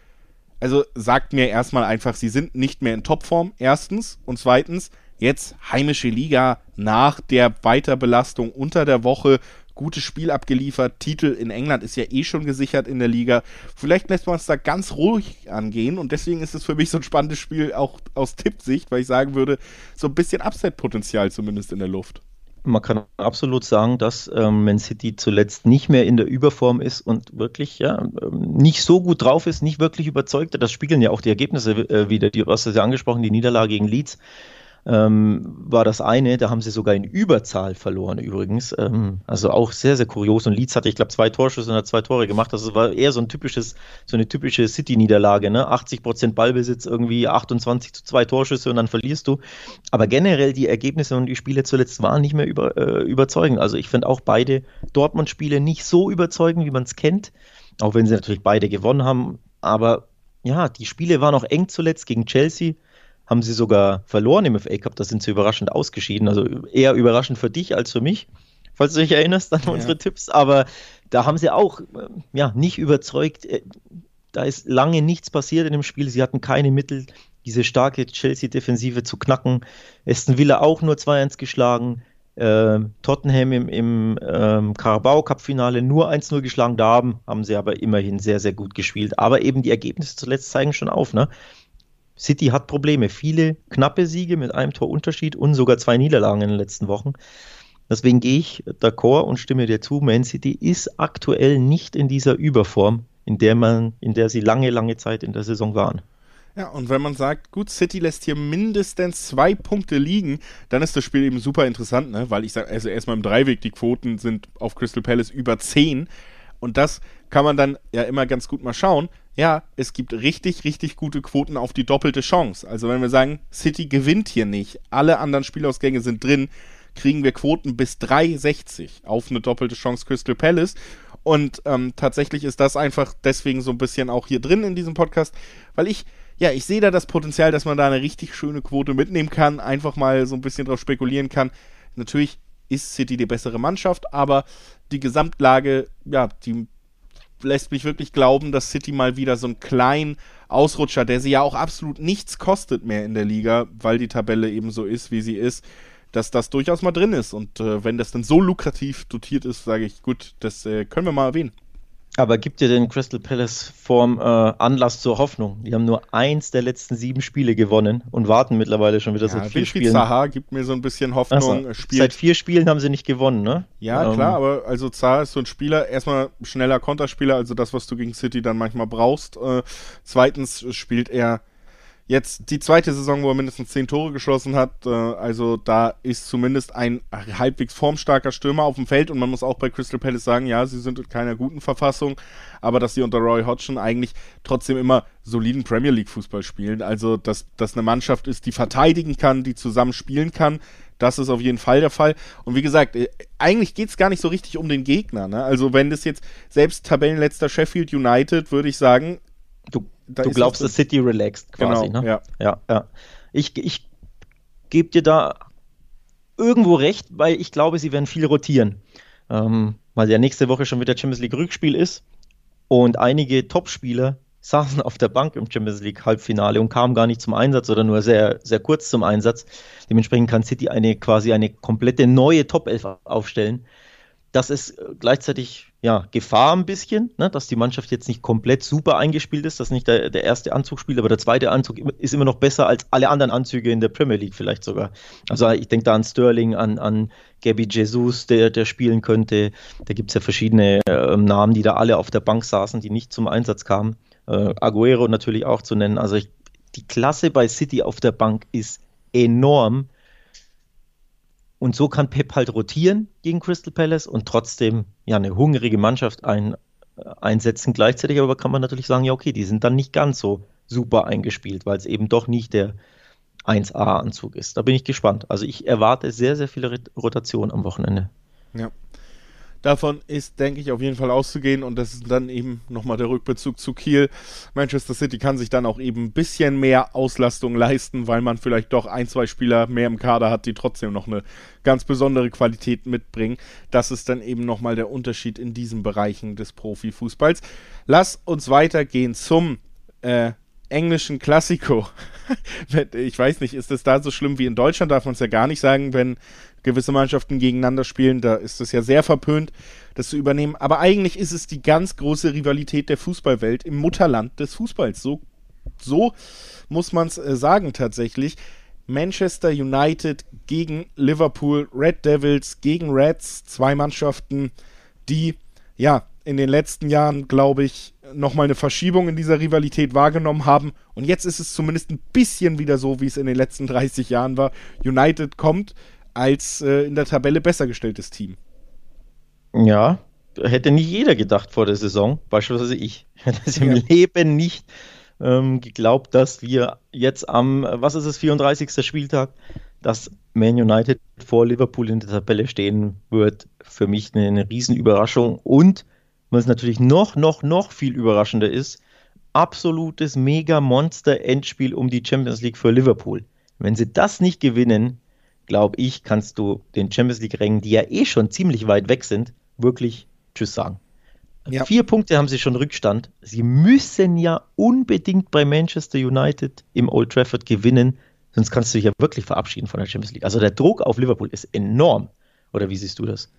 also sagt mir erstmal einfach, sie sind nicht mehr in Topform, erstens. Und zweitens, jetzt heimische Liga nach der Weiterbelastung unter der Woche gutes Spiel abgeliefert. Titel in England ist ja eh schon gesichert in der Liga. Vielleicht lässt man es da ganz ruhig angehen und deswegen ist es für mich so ein spannendes Spiel auch aus Tippsicht, weil ich sagen würde, so ein bisschen Upset-Potenzial zumindest in der Luft. Man kann absolut sagen, dass ähm, Man City zuletzt nicht mehr in der Überform ist und wirklich ja ähm, nicht so gut drauf ist, nicht wirklich überzeugt. Das spiegeln ja auch die Ergebnisse äh, wieder. Die, was du ja angesprochen, die Niederlage gegen Leeds ähm, war das eine. Da haben sie sogar in Überzahl verloren übrigens. Ähm, also auch sehr, sehr kurios. Und Leeds hatte, ich glaube, zwei Torschüsse und hat zwei Tore gemacht. Das war eher so ein typisches, so eine typische City-Niederlage. Ne? 80 Prozent Ballbesitz, irgendwie 28 zu zwei Torschüsse und dann verlierst du. Aber generell die Ergebnisse und die Spiele zuletzt waren nicht mehr über, äh, überzeugend. Also ich finde auch beide Dortmund-Spiele nicht so überzeugend, wie man es kennt. Auch wenn sie natürlich beide gewonnen haben. Aber ja, die Spiele waren auch eng zuletzt gegen Chelsea haben sie sogar verloren im FA Cup. Da sind sie überraschend ausgeschieden. Also eher überraschend für dich als für mich, falls du dich erinnerst an ja. unsere Tipps. Aber da haben sie auch ja, nicht überzeugt. Äh, da ist lange nichts passiert in dem Spiel. Sie hatten keine Mittel, diese starke Chelsea-Defensive zu knacken. Aston Villa auch nur 2-1 geschlagen. Äh, Tottenham im, im ähm, Carabao Cup-Finale nur 1-0 geschlagen. Da haben, haben sie aber immerhin sehr, sehr gut gespielt. Aber eben die Ergebnisse zuletzt zeigen schon auf. Ne? City hat Probleme. Viele knappe Siege mit einem Torunterschied und sogar zwei Niederlagen in den letzten Wochen. Deswegen gehe ich d'accord und stimme dir zu. Man City ist aktuell nicht in dieser Überform, in der man, in der sie lange, lange Zeit in der Saison waren. Ja, und wenn man sagt, gut, City lässt hier mindestens zwei Punkte liegen, dann ist das Spiel eben super interessant, ne? Weil ich sage, also erstmal im Dreiweg, die Quoten sind auf Crystal Palace über zehn. Und das kann man dann ja immer ganz gut mal schauen. Ja, es gibt richtig, richtig gute Quoten auf die doppelte Chance. Also wenn wir sagen, City gewinnt hier nicht, alle anderen Spielausgänge sind drin, kriegen wir Quoten bis 3,60 auf eine doppelte Chance Crystal Palace. Und ähm, tatsächlich ist das einfach deswegen so ein bisschen auch hier drin in diesem Podcast, weil ich, ja, ich sehe da das Potenzial, dass man da eine richtig schöne Quote mitnehmen kann, einfach mal so ein bisschen drauf spekulieren kann. Natürlich ist City die bessere Mannschaft, aber die Gesamtlage, ja, die lässt mich wirklich glauben, dass City mal wieder so einen kleinen Ausrutscher, der sie ja auch absolut nichts kostet mehr in der Liga, weil die Tabelle eben so ist, wie sie ist, dass das durchaus mal drin ist. Und äh, wenn das dann so lukrativ dotiert ist, sage ich, gut, das äh, können wir mal erwähnen. Aber gibt dir den Crystal Palace Form äh, Anlass zur Hoffnung? Die haben nur eins der letzten sieben Spiele gewonnen und warten mittlerweile schon wieder ja, seit vier Spielen. Zaha gibt mir so ein bisschen Hoffnung. Also, seit vier Spielen haben sie nicht gewonnen, ne? Ja, ähm, klar, aber also Zaha ist so ein Spieler, erstmal schneller Konterspieler, also das, was du gegen City dann manchmal brauchst. Äh, zweitens spielt er jetzt die zweite Saison, wo er mindestens zehn Tore geschossen hat. Äh, also da ist zumindest ein halbwegs formstarker Stürmer auf dem Feld und man muss auch bei Crystal Palace sagen, ja, sie sind in keiner guten Verfassung, aber dass sie unter Roy Hodgson eigentlich trotzdem immer soliden Premier League Fußball spielen. Also dass das eine Mannschaft ist, die verteidigen kann, die zusammen spielen kann. Das ist auf jeden Fall der Fall. Und wie gesagt, äh, eigentlich geht es gar nicht so richtig um den Gegner. Ne? Also wenn das jetzt selbst Tabellenletzter Sheffield United, würde ich sagen, du du glaubst, dass City relaxed quasi, genau, ne? Ja. ja, ja. Ich, ich gebe dir da irgendwo recht, weil ich glaube, sie werden viel rotieren. Ähm, weil ja nächste Woche schon wieder Champions League Rückspiel ist und einige Topspieler [laughs] saßen auf der Bank im Champions League Halbfinale und kamen gar nicht zum Einsatz oder nur sehr, sehr kurz zum Einsatz. Dementsprechend kann City eine quasi eine komplette neue Top 11 aufstellen. Das ist gleichzeitig ja, Gefahr ein bisschen, ne, dass die Mannschaft jetzt nicht komplett super eingespielt ist, dass nicht der, der erste Anzug spielt, aber der zweite Anzug ist immer noch besser als alle anderen Anzüge in der Premier League vielleicht sogar. Also ich denke da an Sterling, an, an Gabby Jesus, der, der spielen könnte. Da gibt es ja verschiedene äh, Namen, die da alle auf der Bank saßen, die nicht zum Einsatz kamen. Äh, Aguero natürlich auch zu nennen. Also ich, die Klasse bei City auf der Bank ist enorm und so kann Pep halt rotieren gegen Crystal Palace und trotzdem ja eine hungrige Mannschaft ein, äh, einsetzen. Gleichzeitig aber kann man natürlich sagen, ja, okay, die sind dann nicht ganz so super eingespielt, weil es eben doch nicht der 1A-Anzug ist. Da bin ich gespannt. Also ich erwarte sehr, sehr viele Rotation am Wochenende. Ja. Davon ist, denke ich, auf jeden Fall auszugehen und das ist dann eben nochmal der Rückbezug zu Kiel. Manchester City kann sich dann auch eben ein bisschen mehr Auslastung leisten, weil man vielleicht doch ein, zwei Spieler mehr im Kader hat, die trotzdem noch eine ganz besondere Qualität mitbringen. Das ist dann eben nochmal der Unterschied in diesen Bereichen des Profifußballs. Lass uns weitergehen zum äh, englischen Klassiko. [laughs] ich weiß nicht, ist das da so schlimm wie in Deutschland? Darf man es ja gar nicht sagen, wenn gewisse Mannschaften gegeneinander spielen. Da ist es ja sehr verpönt, das zu übernehmen. Aber eigentlich ist es die ganz große Rivalität der Fußballwelt im Mutterland des Fußballs. So, so muss man es äh, sagen tatsächlich. Manchester United gegen Liverpool, Red Devils gegen Reds, zwei Mannschaften, die ja in den letzten Jahren, glaube ich, nochmal eine Verschiebung in dieser Rivalität wahrgenommen haben. Und jetzt ist es zumindest ein bisschen wieder so, wie es in den letzten 30 Jahren war. United kommt als äh, in der Tabelle besser gestelltes Team. Ja, hätte nicht jeder gedacht vor der Saison, beispielsweise ich. [laughs] Hätte es im ja. Leben nicht ähm, geglaubt, dass wir jetzt am, was ist es, 34. Spieltag, dass Man United vor Liverpool in der Tabelle stehen wird. Für mich eine, eine Riesenüberraschung. Und was natürlich noch, noch, noch viel überraschender ist, absolutes Mega-Monster-Endspiel um die Champions League für Liverpool. Wenn sie das nicht gewinnen, glaube ich, kannst du den Champions League-Rängen, die ja eh schon ziemlich weit weg sind, wirklich Tschüss sagen. Ja. Vier Punkte haben sie schon Rückstand. Sie müssen ja unbedingt bei Manchester United im Old Trafford gewinnen, sonst kannst du dich ja wirklich verabschieden von der Champions League. Also der Druck auf Liverpool ist enorm. Oder wie siehst du das?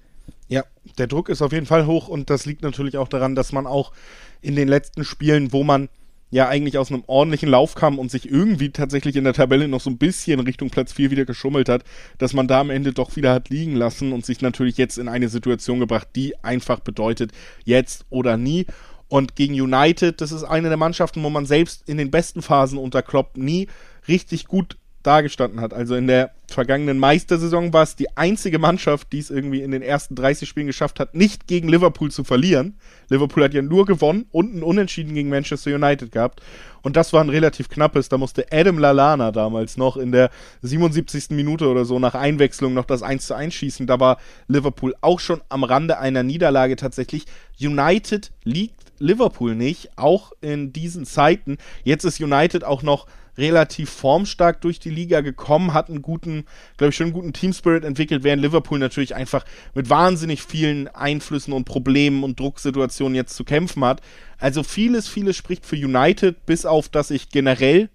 Ja, der Druck ist auf jeden Fall hoch und das liegt natürlich auch daran, dass man auch in den letzten Spielen, wo man ja eigentlich aus einem ordentlichen Lauf kam und sich irgendwie tatsächlich in der Tabelle noch so ein bisschen Richtung Platz 4 wieder geschummelt hat, dass man da am Ende doch wieder hat liegen lassen und sich natürlich jetzt in eine Situation gebracht, die einfach bedeutet, jetzt oder nie. Und gegen United, das ist eine der Mannschaften, wo man selbst in den besten Phasen unter Klopp nie richtig gut dargestanden hat. Also in der vergangenen Meistersaison war es die einzige Mannschaft, die es irgendwie in den ersten 30 Spielen geschafft hat, nicht gegen Liverpool zu verlieren. Liverpool hat ja nur gewonnen und ein Unentschieden gegen Manchester United gehabt. Und das war ein relativ knappes. Da musste Adam Lalana damals noch in der 77. Minute oder so nach Einwechslung noch das 1 zu 1 schießen. Da war Liverpool auch schon am Rande einer Niederlage tatsächlich. United liegt Liverpool nicht, auch in diesen Zeiten. Jetzt ist United auch noch relativ formstark durch die Liga gekommen, hat einen guten, glaube ich, schon einen guten Team-Spirit entwickelt, während Liverpool natürlich einfach mit wahnsinnig vielen Einflüssen und Problemen und Drucksituationen jetzt zu kämpfen hat. Also vieles, vieles spricht für United, bis auf, dass ich generell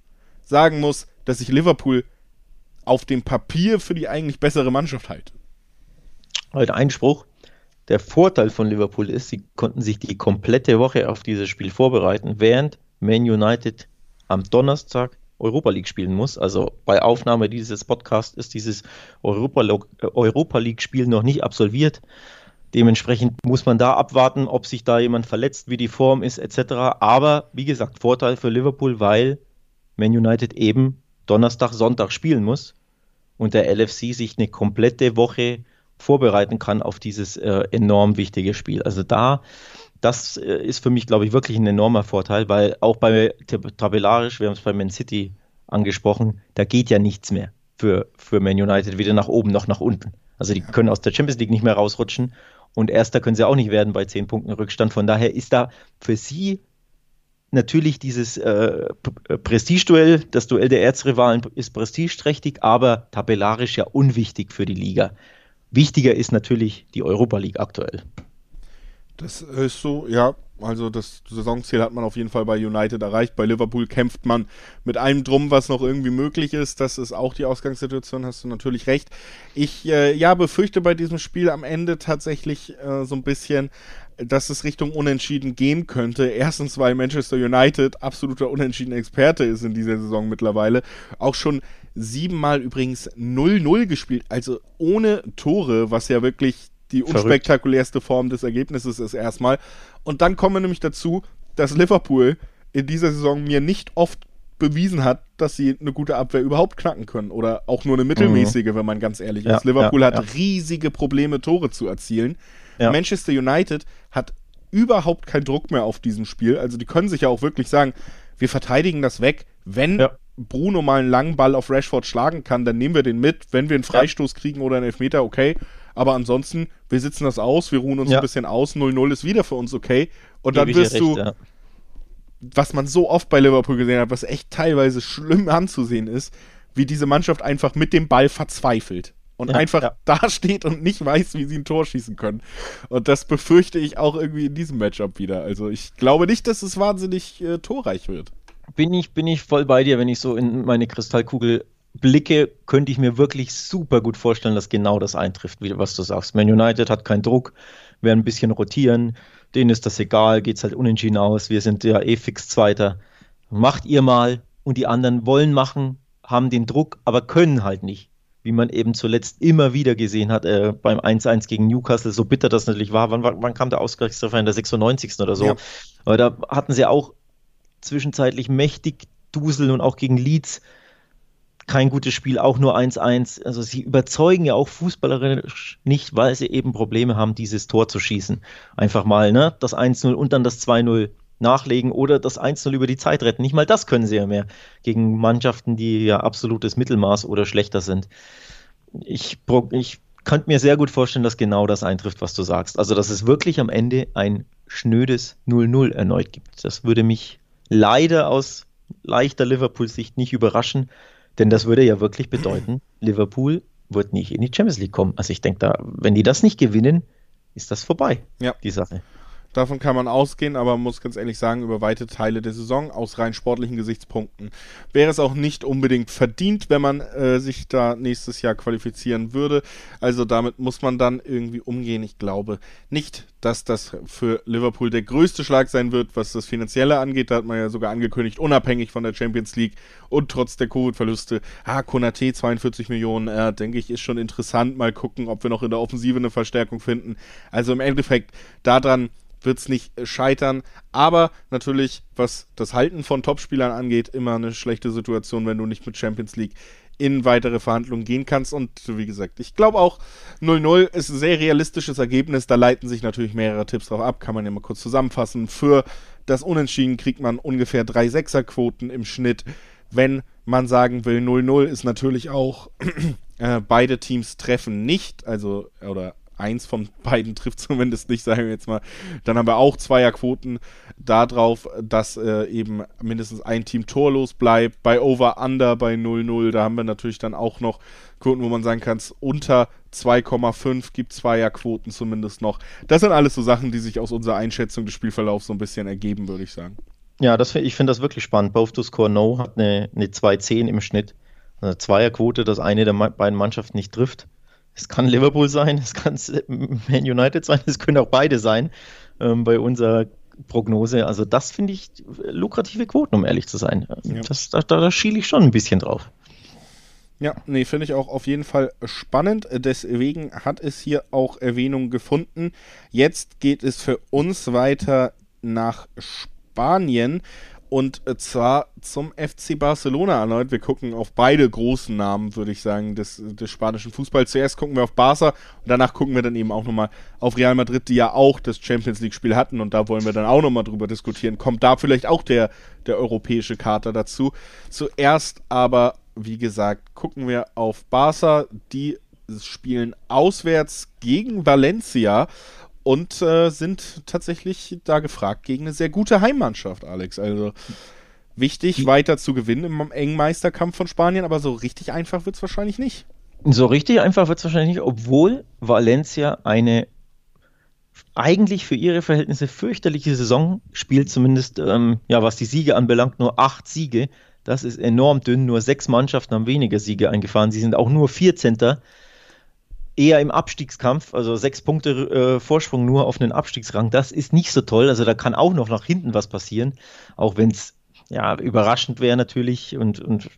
sagen muss, dass ich Liverpool auf dem Papier für die eigentlich bessere Mannschaft halte. Heute Einspruch. Der Vorteil von Liverpool ist, sie konnten sich die komplette Woche auf dieses Spiel vorbereiten, während Man United am Donnerstag Europa League spielen muss. Also bei Aufnahme dieses Podcasts ist dieses Europa, Europa League Spiel noch nicht absolviert. Dementsprechend muss man da abwarten, ob sich da jemand verletzt, wie die Form ist, etc. Aber wie gesagt, Vorteil für Liverpool, weil Man United eben Donnerstag, Sonntag spielen muss und der LFC sich eine komplette Woche vorbereiten kann auf dieses äh, enorm wichtige Spiel. Also da das äh, ist für mich, glaube ich, wirklich ein enormer Vorteil, weil auch bei tabellarisch, wir haben es bei Man City angesprochen, da geht ja nichts mehr für, für Man United, weder nach oben noch nach unten. Also die können aus der Champions League nicht mehr rausrutschen und erster können sie auch nicht werden bei zehn Punkten Rückstand. Von daher ist da für sie natürlich dieses äh, äh Prestigeduell, das Duell der Erzrivalen ist prestigeträchtig, aber tabellarisch ja unwichtig für die Liga. Wichtiger ist natürlich die Europa League aktuell. Das ist so, ja. Also das Saisonziel hat man auf jeden Fall bei United erreicht. Bei Liverpool kämpft man mit allem drum, was noch irgendwie möglich ist. Das ist auch die Ausgangssituation, hast du natürlich recht. Ich äh, ja befürchte bei diesem Spiel am Ende tatsächlich äh, so ein bisschen, dass es Richtung Unentschieden gehen könnte. Erstens, weil Manchester United absoluter Unentschieden-Experte ist in dieser Saison mittlerweile. Auch schon siebenmal übrigens 0-0 gespielt, also ohne Tore, was ja wirklich die unspektakulärste Form des Ergebnisses ist erstmal. Und dann kommen wir nämlich dazu, dass Liverpool in dieser Saison mir nicht oft bewiesen hat, dass sie eine gute Abwehr überhaupt knacken können oder auch nur eine mittelmäßige, mhm. wenn man ganz ehrlich ja, ist. Liverpool ja, hat ja. riesige Probleme, Tore zu erzielen. Manchester United hat überhaupt keinen Druck mehr auf diesem Spiel. Also die können sich ja auch wirklich sagen, wir verteidigen das weg. Wenn Bruno mal einen langen Ball auf Rashford schlagen kann, dann nehmen wir den mit. Wenn wir einen Freistoß kriegen oder einen Elfmeter, okay. Aber ansonsten, wir sitzen das aus, wir ruhen uns ja. ein bisschen aus. 0-0 ist wieder für uns okay. Und dann wirst du, recht, ja. was man so oft bei Liverpool gesehen hat, was echt teilweise schlimm [laughs] anzusehen ist, wie diese Mannschaft einfach mit dem Ball verzweifelt und ja, einfach ja. [laughs] da steht und nicht weiß, wie sie ein Tor schießen können. Und das befürchte ich auch irgendwie in diesem Matchup wieder. Also ich glaube nicht, dass es wahnsinnig äh, torreich wird. Bin ich, bin ich voll bei dir, wenn ich so in meine Kristallkugel blicke, könnte ich mir wirklich super gut vorstellen, dass genau das eintrifft, wie, was du sagst. Man United hat keinen Druck, werden ein bisschen rotieren, denen ist das egal, geht es halt unentschieden aus, wir sind ja eh fix Zweiter. Macht ihr mal und die anderen wollen machen, haben den Druck, aber können halt nicht. Wie man eben zuletzt immer wieder gesehen hat äh, beim 1-1 gegen Newcastle, so bitter das natürlich war. Wann, wann kam der Ausgleichstreffer in der 96. oder so? Ja. Aber da hatten sie auch zwischenzeitlich mächtig Dusel und auch gegen Leeds kein gutes Spiel, auch nur 1-1. Also sie überzeugen ja auch fußballerisch nicht, weil sie eben Probleme haben, dieses Tor zu schießen. Einfach mal ne, das 1-0 und dann das 2-0 nachlegen oder das 1-0 über die Zeit retten. Nicht mal das können sie ja mehr gegen Mannschaften, die ja absolutes Mittelmaß oder schlechter sind. Ich, ich könnte mir sehr gut vorstellen, dass genau das eintrifft, was du sagst. Also, dass es wirklich am Ende ein schnödes 0-0 erneut gibt. Das würde mich leider aus leichter Liverpool-Sicht nicht überraschen. Denn das würde ja wirklich bedeuten, Liverpool wird nicht in die Champions League kommen. Also ich denke da, wenn die das nicht gewinnen, ist das vorbei, ja. die Sache. Davon kann man ausgehen, aber man muss ganz ehrlich sagen, über weite Teile der Saison aus rein sportlichen Gesichtspunkten wäre es auch nicht unbedingt verdient, wenn man äh, sich da nächstes Jahr qualifizieren würde. Also damit muss man dann irgendwie umgehen. Ich glaube nicht, dass das für Liverpool der größte Schlag sein wird, was das Finanzielle angeht. Da hat man ja sogar angekündigt, unabhängig von der Champions League und trotz der Covid-Verluste. Ah, Konate 42 Millionen, äh, denke ich, ist schon interessant. Mal gucken, ob wir noch in der Offensive eine Verstärkung finden. Also im Endeffekt daran wird es nicht äh, scheitern. Aber natürlich, was das Halten von Topspielern angeht, immer eine schlechte Situation, wenn du nicht mit Champions League in weitere Verhandlungen gehen kannst. Und wie gesagt, ich glaube auch 0-0 ist ein sehr realistisches Ergebnis. Da leiten sich natürlich mehrere Tipps drauf ab, kann man ja mal kurz zusammenfassen. Für das Unentschieden kriegt man ungefähr drei Sechserquoten im Schnitt. Wenn man sagen will, 0-0 ist natürlich auch [clears throat] äh, beide Teams treffen nicht, also oder eins von beiden trifft [laughs] zumindest nicht, sagen wir jetzt mal. Dann haben wir auch Zweierquoten darauf, dass äh, eben mindestens ein Team torlos bleibt. Bei Over-Under bei 0-0, da haben wir natürlich dann auch noch Quoten, wo man sagen kann, unter 2,5 gibt Zweierquoten zumindest noch. Das sind alles so Sachen, die sich aus unserer Einschätzung des Spielverlaufs so ein bisschen ergeben, würde ich sagen. Ja, das, ich finde das wirklich spannend. Both to Score No hat eine, eine 2,10 im Schnitt. Eine Zweierquote, dass eine der beiden Mannschaften nicht trifft. Es kann Liverpool sein, es kann Man United sein, es können auch beide sein ähm, bei unserer Prognose. Also das finde ich lukrative Quoten, um ehrlich zu sein. Ja. Das, da, da schiele ich schon ein bisschen drauf. Ja, nee, finde ich auch auf jeden Fall spannend. Deswegen hat es hier auch Erwähnung gefunden. Jetzt geht es für uns weiter nach Spanien. Und zwar zum FC Barcelona erneut. Wir gucken auf beide großen Namen, würde ich sagen, des, des spanischen Fußballs. Zuerst gucken wir auf Barca und danach gucken wir dann eben auch nochmal auf Real Madrid, die ja auch das Champions League-Spiel hatten. Und da wollen wir dann auch nochmal drüber diskutieren. Kommt da vielleicht auch der, der europäische Kater dazu? Zuerst aber, wie gesagt, gucken wir auf Barca. Die spielen auswärts gegen Valencia und äh, sind tatsächlich da gefragt gegen eine sehr gute Heimmannschaft, Alex. Also wichtig, Die weiter zu gewinnen im engen Meisterkampf von Spanien, aber so richtig einfach wird es wahrscheinlich nicht. So richtig einfach wird es wahrscheinlich nicht, obwohl Valencia eine eigentlich für ihre Verhältnisse fürchterliche Saison spielt, zumindest ähm, ja, was die Siege anbelangt, nur acht Siege. Das ist enorm dünn. Nur sechs Mannschaften haben weniger Siege eingefahren. Sie sind auch nur 14 eher im Abstiegskampf, also sechs Punkte äh, Vorsprung nur auf einen Abstiegsrang, das ist nicht so toll. Also da kann auch noch nach hinten was passieren, auch wenn es ja überraschend wäre natürlich und, und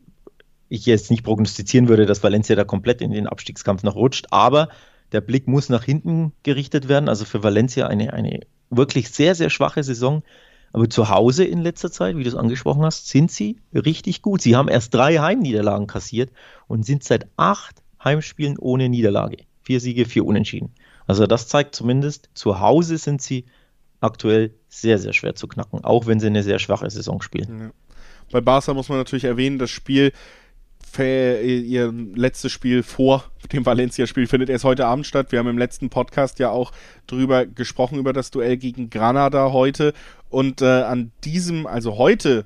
ich jetzt nicht prognostizieren würde, dass Valencia da komplett in den Abstiegskampf noch rutscht, aber der Blick muss nach hinten gerichtet werden. Also für Valencia eine, eine wirklich sehr, sehr schwache Saison. Aber zu Hause in letzter Zeit, wie du es angesprochen hast, sind sie richtig gut. Sie haben erst drei Heimniederlagen kassiert und sind seit acht Heimspielen ohne Niederlage. Vier Siege, vier Unentschieden. Also das zeigt zumindest, zu Hause sind sie aktuell sehr, sehr schwer zu knacken, auch wenn sie eine sehr schwache Saison spielen. Ja. Bei Barca muss man natürlich erwähnen, das Spiel, ihr letztes Spiel vor dem Valencia-Spiel findet erst heute Abend statt. Wir haben im letzten Podcast ja auch drüber gesprochen, über das Duell gegen Granada heute. Und äh, an diesem, also heute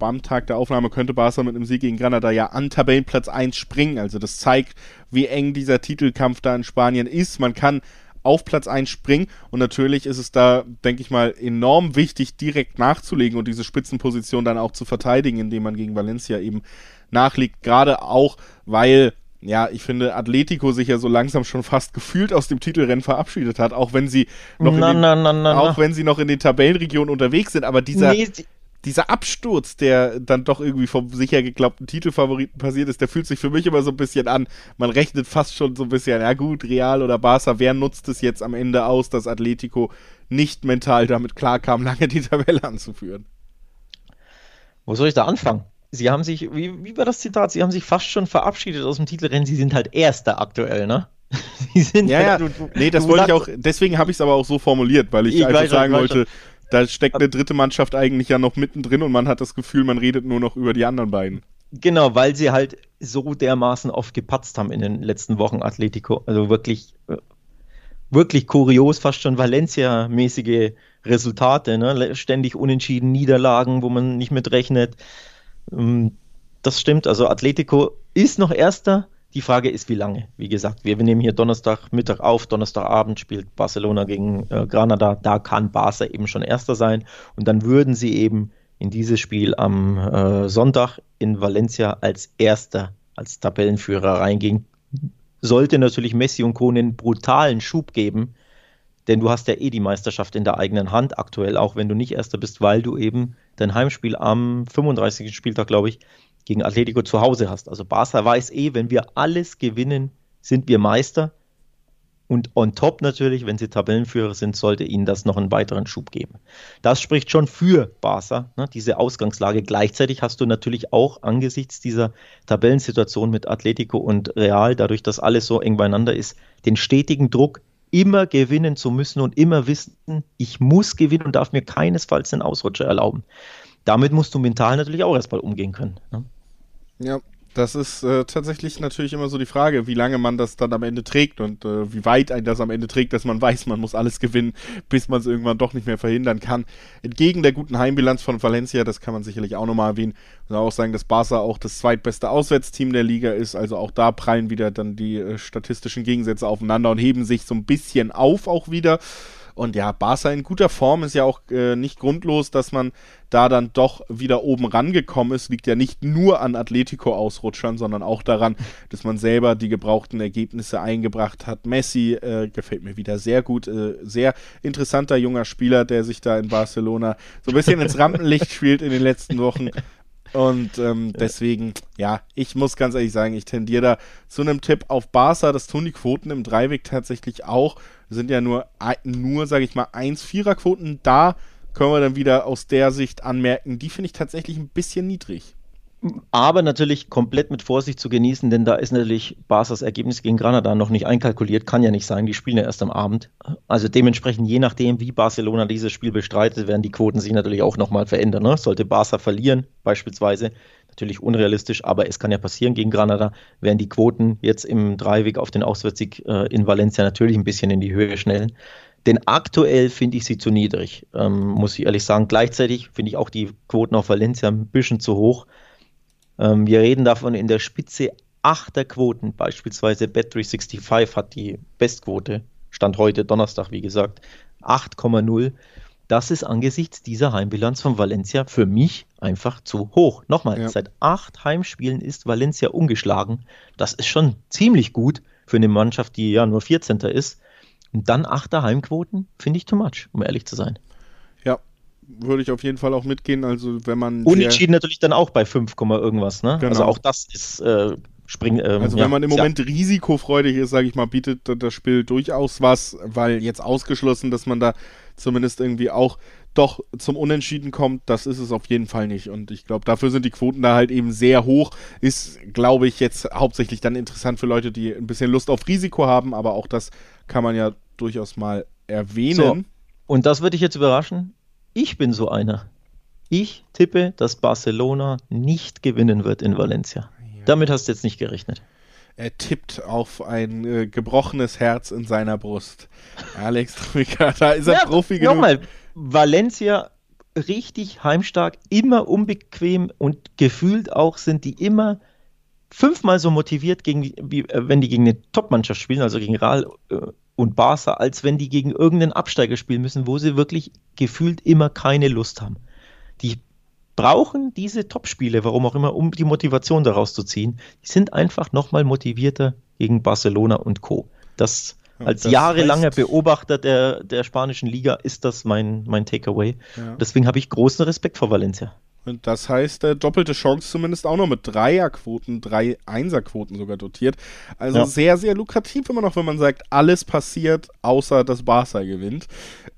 beim Tag der Aufnahme könnte Barca mit einem Sieg gegen Granada ja an Tabellenplatz 1 springen. Also das zeigt, wie eng dieser Titelkampf da in Spanien ist. Man kann auf Platz 1 springen und natürlich ist es da, denke ich mal, enorm wichtig, direkt nachzulegen und diese Spitzenposition dann auch zu verteidigen, indem man gegen Valencia eben nachliegt. Gerade auch, weil ja, ich finde, Atletico sich ja so langsam schon fast gefühlt aus dem Titelrennen verabschiedet hat, auch wenn sie noch, na, in, den, na, na, auch wenn sie noch in den Tabellenregionen unterwegs sind, aber dieser, nee, dieser Absturz, der dann doch irgendwie vom sicher geglaubten Titelfavoriten passiert ist, der fühlt sich für mich immer so ein bisschen an. Man rechnet fast schon so ein bisschen, ja gut, Real oder Barca, wer nutzt es jetzt am Ende aus, dass Atletico nicht mental damit klarkam, [laughs] lange die Tabelle anzuführen? Wo soll ich da anfangen? Sie haben sich, wie, wie war das Zitat? Sie haben sich fast schon verabschiedet aus dem Titelrennen. Sie sind halt Erster aktuell, ne? [laughs] Sie sind ja, halt, ja. Du, nee, das wollte ich auch, deswegen habe ich es aber auch so formuliert, weil ich, ich einfach sagen wollte, da steckt eine dritte Mannschaft eigentlich ja noch mittendrin und man hat das Gefühl, man redet nur noch über die anderen beiden. Genau, weil sie halt so dermaßen oft gepatzt haben in den letzten Wochen Atletico. Also wirklich, äh, wirklich kurios, fast schon Valencia-mäßige Resultate. Ne? Ständig unentschieden, Niederlagen, wo man nicht mit rechnet. Ähm, das stimmt. Also Atletico ist noch Erster, die Frage ist, wie lange. Wie gesagt, wir, nehmen hier Donnerstagmittag auf, Donnerstagabend spielt Barcelona gegen äh, Granada. Da kann Barca eben schon Erster sein. Und dann würden sie eben in dieses Spiel am äh, Sonntag in Valencia als Erster, als Tabellenführer reingehen. Sollte natürlich Messi und Co. einen brutalen Schub geben, denn du hast ja eh die Meisterschaft in der eigenen Hand aktuell, auch wenn du nicht Erster bist, weil du eben dein Heimspiel am 35. Spieltag, glaube ich, gegen Atletico zu Hause hast. Also Barca weiß eh, wenn wir alles gewinnen, sind wir Meister. Und on top natürlich, wenn sie Tabellenführer sind, sollte ihnen das noch einen weiteren Schub geben. Das spricht schon für Barca, ne, diese Ausgangslage. Gleichzeitig hast du natürlich auch angesichts dieser Tabellensituation mit Atletico und Real, dadurch, dass alles so eng beieinander ist, den stetigen Druck, immer gewinnen zu müssen und immer wissen, ich muss gewinnen und darf mir keinesfalls einen Ausrutscher erlauben. Damit musst du mental natürlich auch erstmal umgehen können. Ne? Ja, das ist äh, tatsächlich natürlich immer so die Frage, wie lange man das dann am Ende trägt und äh, wie weit ein das am Ende trägt, dass man weiß, man muss alles gewinnen, bis man es irgendwann doch nicht mehr verhindern kann. Entgegen der guten Heimbilanz von Valencia, das kann man sicherlich auch nochmal erwähnen, und auch sagen, dass Barca auch das zweitbeste Auswärtsteam der Liga ist. Also auch da prallen wieder dann die äh, statistischen Gegensätze aufeinander und heben sich so ein bisschen auf auch wieder. Und ja, Barca in guter Form ist ja auch äh, nicht grundlos, dass man da dann doch wieder oben rangekommen ist. Liegt ja nicht nur an Atletico-Ausrutschern, sondern auch daran, [laughs] dass man selber die gebrauchten Ergebnisse eingebracht hat. Messi äh, gefällt mir wieder sehr gut. Äh, sehr interessanter junger Spieler, der sich da in Barcelona so ein bisschen ins Rampenlicht spielt in den letzten Wochen. [laughs] Und ähm, deswegen, ja, ich muss ganz ehrlich sagen, ich tendiere da zu einem Tipp auf Barca. Das tun die Quoten im Dreiweg tatsächlich auch. Wir sind ja nur, nur sage ich mal, 1-4er-Quoten. Da können wir dann wieder aus der Sicht anmerken, die finde ich tatsächlich ein bisschen niedrig. Aber natürlich komplett mit Vorsicht zu genießen, denn da ist natürlich Barca's Ergebnis gegen Granada noch nicht einkalkuliert. Kann ja nicht sein, die spielen ja erst am Abend. Also dementsprechend, je nachdem, wie Barcelona dieses Spiel bestreitet, werden die Quoten sich natürlich auch nochmal verändern. Ne? Sollte Barca verlieren, beispielsweise, natürlich unrealistisch, aber es kann ja passieren gegen Granada, werden die Quoten jetzt im Dreiweg auf den Auswärtssieg äh, in Valencia natürlich ein bisschen in die Höhe schnellen. Denn aktuell finde ich sie zu niedrig, ähm, muss ich ehrlich sagen. Gleichzeitig finde ich auch die Quoten auf Valencia ein bisschen zu hoch. Ähm, wir reden davon in der Spitze achter Quoten, beispielsweise Bet365 hat die Bestquote, Stand heute Donnerstag, wie gesagt, 8,0. Das ist angesichts dieser Heimbilanz von Valencia für mich einfach zu hoch. Nochmal, ja. seit acht Heimspielen ist Valencia ungeschlagen. Das ist schon ziemlich gut für eine Mannschaft, die ja nur 14. ist. Und dann achter Heimquoten finde ich too much, um ehrlich zu sein würde ich auf jeden Fall auch mitgehen. Also wenn man. Unentschieden natürlich dann auch bei 5, irgendwas, ne? Also genau. Also auch das ist. Äh, Spring, ähm, also wenn man im Moment ja. risikofreudig ist, sage ich mal, bietet das Spiel durchaus was, weil jetzt ausgeschlossen, dass man da zumindest irgendwie auch doch zum Unentschieden kommt, das ist es auf jeden Fall nicht. Und ich glaube, dafür sind die Quoten da halt eben sehr hoch. Ist, glaube ich, jetzt hauptsächlich dann interessant für Leute, die ein bisschen Lust auf Risiko haben, aber auch das kann man ja durchaus mal erwähnen. So, und das würde ich jetzt überraschen. Ich bin so einer. Ich tippe, dass Barcelona nicht gewinnen wird in Valencia. Ja. Damit hast du jetzt nicht gerechnet. Er tippt auf ein äh, gebrochenes Herz in seiner Brust. Alex [laughs] Troika, da ist er ja, Profi genug. Nochmal, Valencia richtig heimstark, immer unbequem und gefühlt auch sind die immer fünfmal so motiviert, gegen, wie, äh, wenn die gegen eine Topmannschaft spielen, also gegen Real äh, und Barca, als wenn die gegen irgendeinen Absteiger spielen müssen, wo sie wirklich gefühlt immer keine Lust haben. Die brauchen diese Topspiele, warum auch immer, um die Motivation daraus zu ziehen. Die sind einfach nochmal motivierter gegen Barcelona und Co. Das als das jahrelanger heißt, Beobachter der, der spanischen Liga ist das mein, mein Takeaway. Ja. Deswegen habe ich großen Respekt vor Valencia. Und das heißt, äh, doppelte Chance zumindest auch noch mit Dreierquoten, drei Einserquoten sogar dotiert. Also ja. sehr, sehr lukrativ immer noch, wenn man sagt, alles passiert, außer dass Barca gewinnt.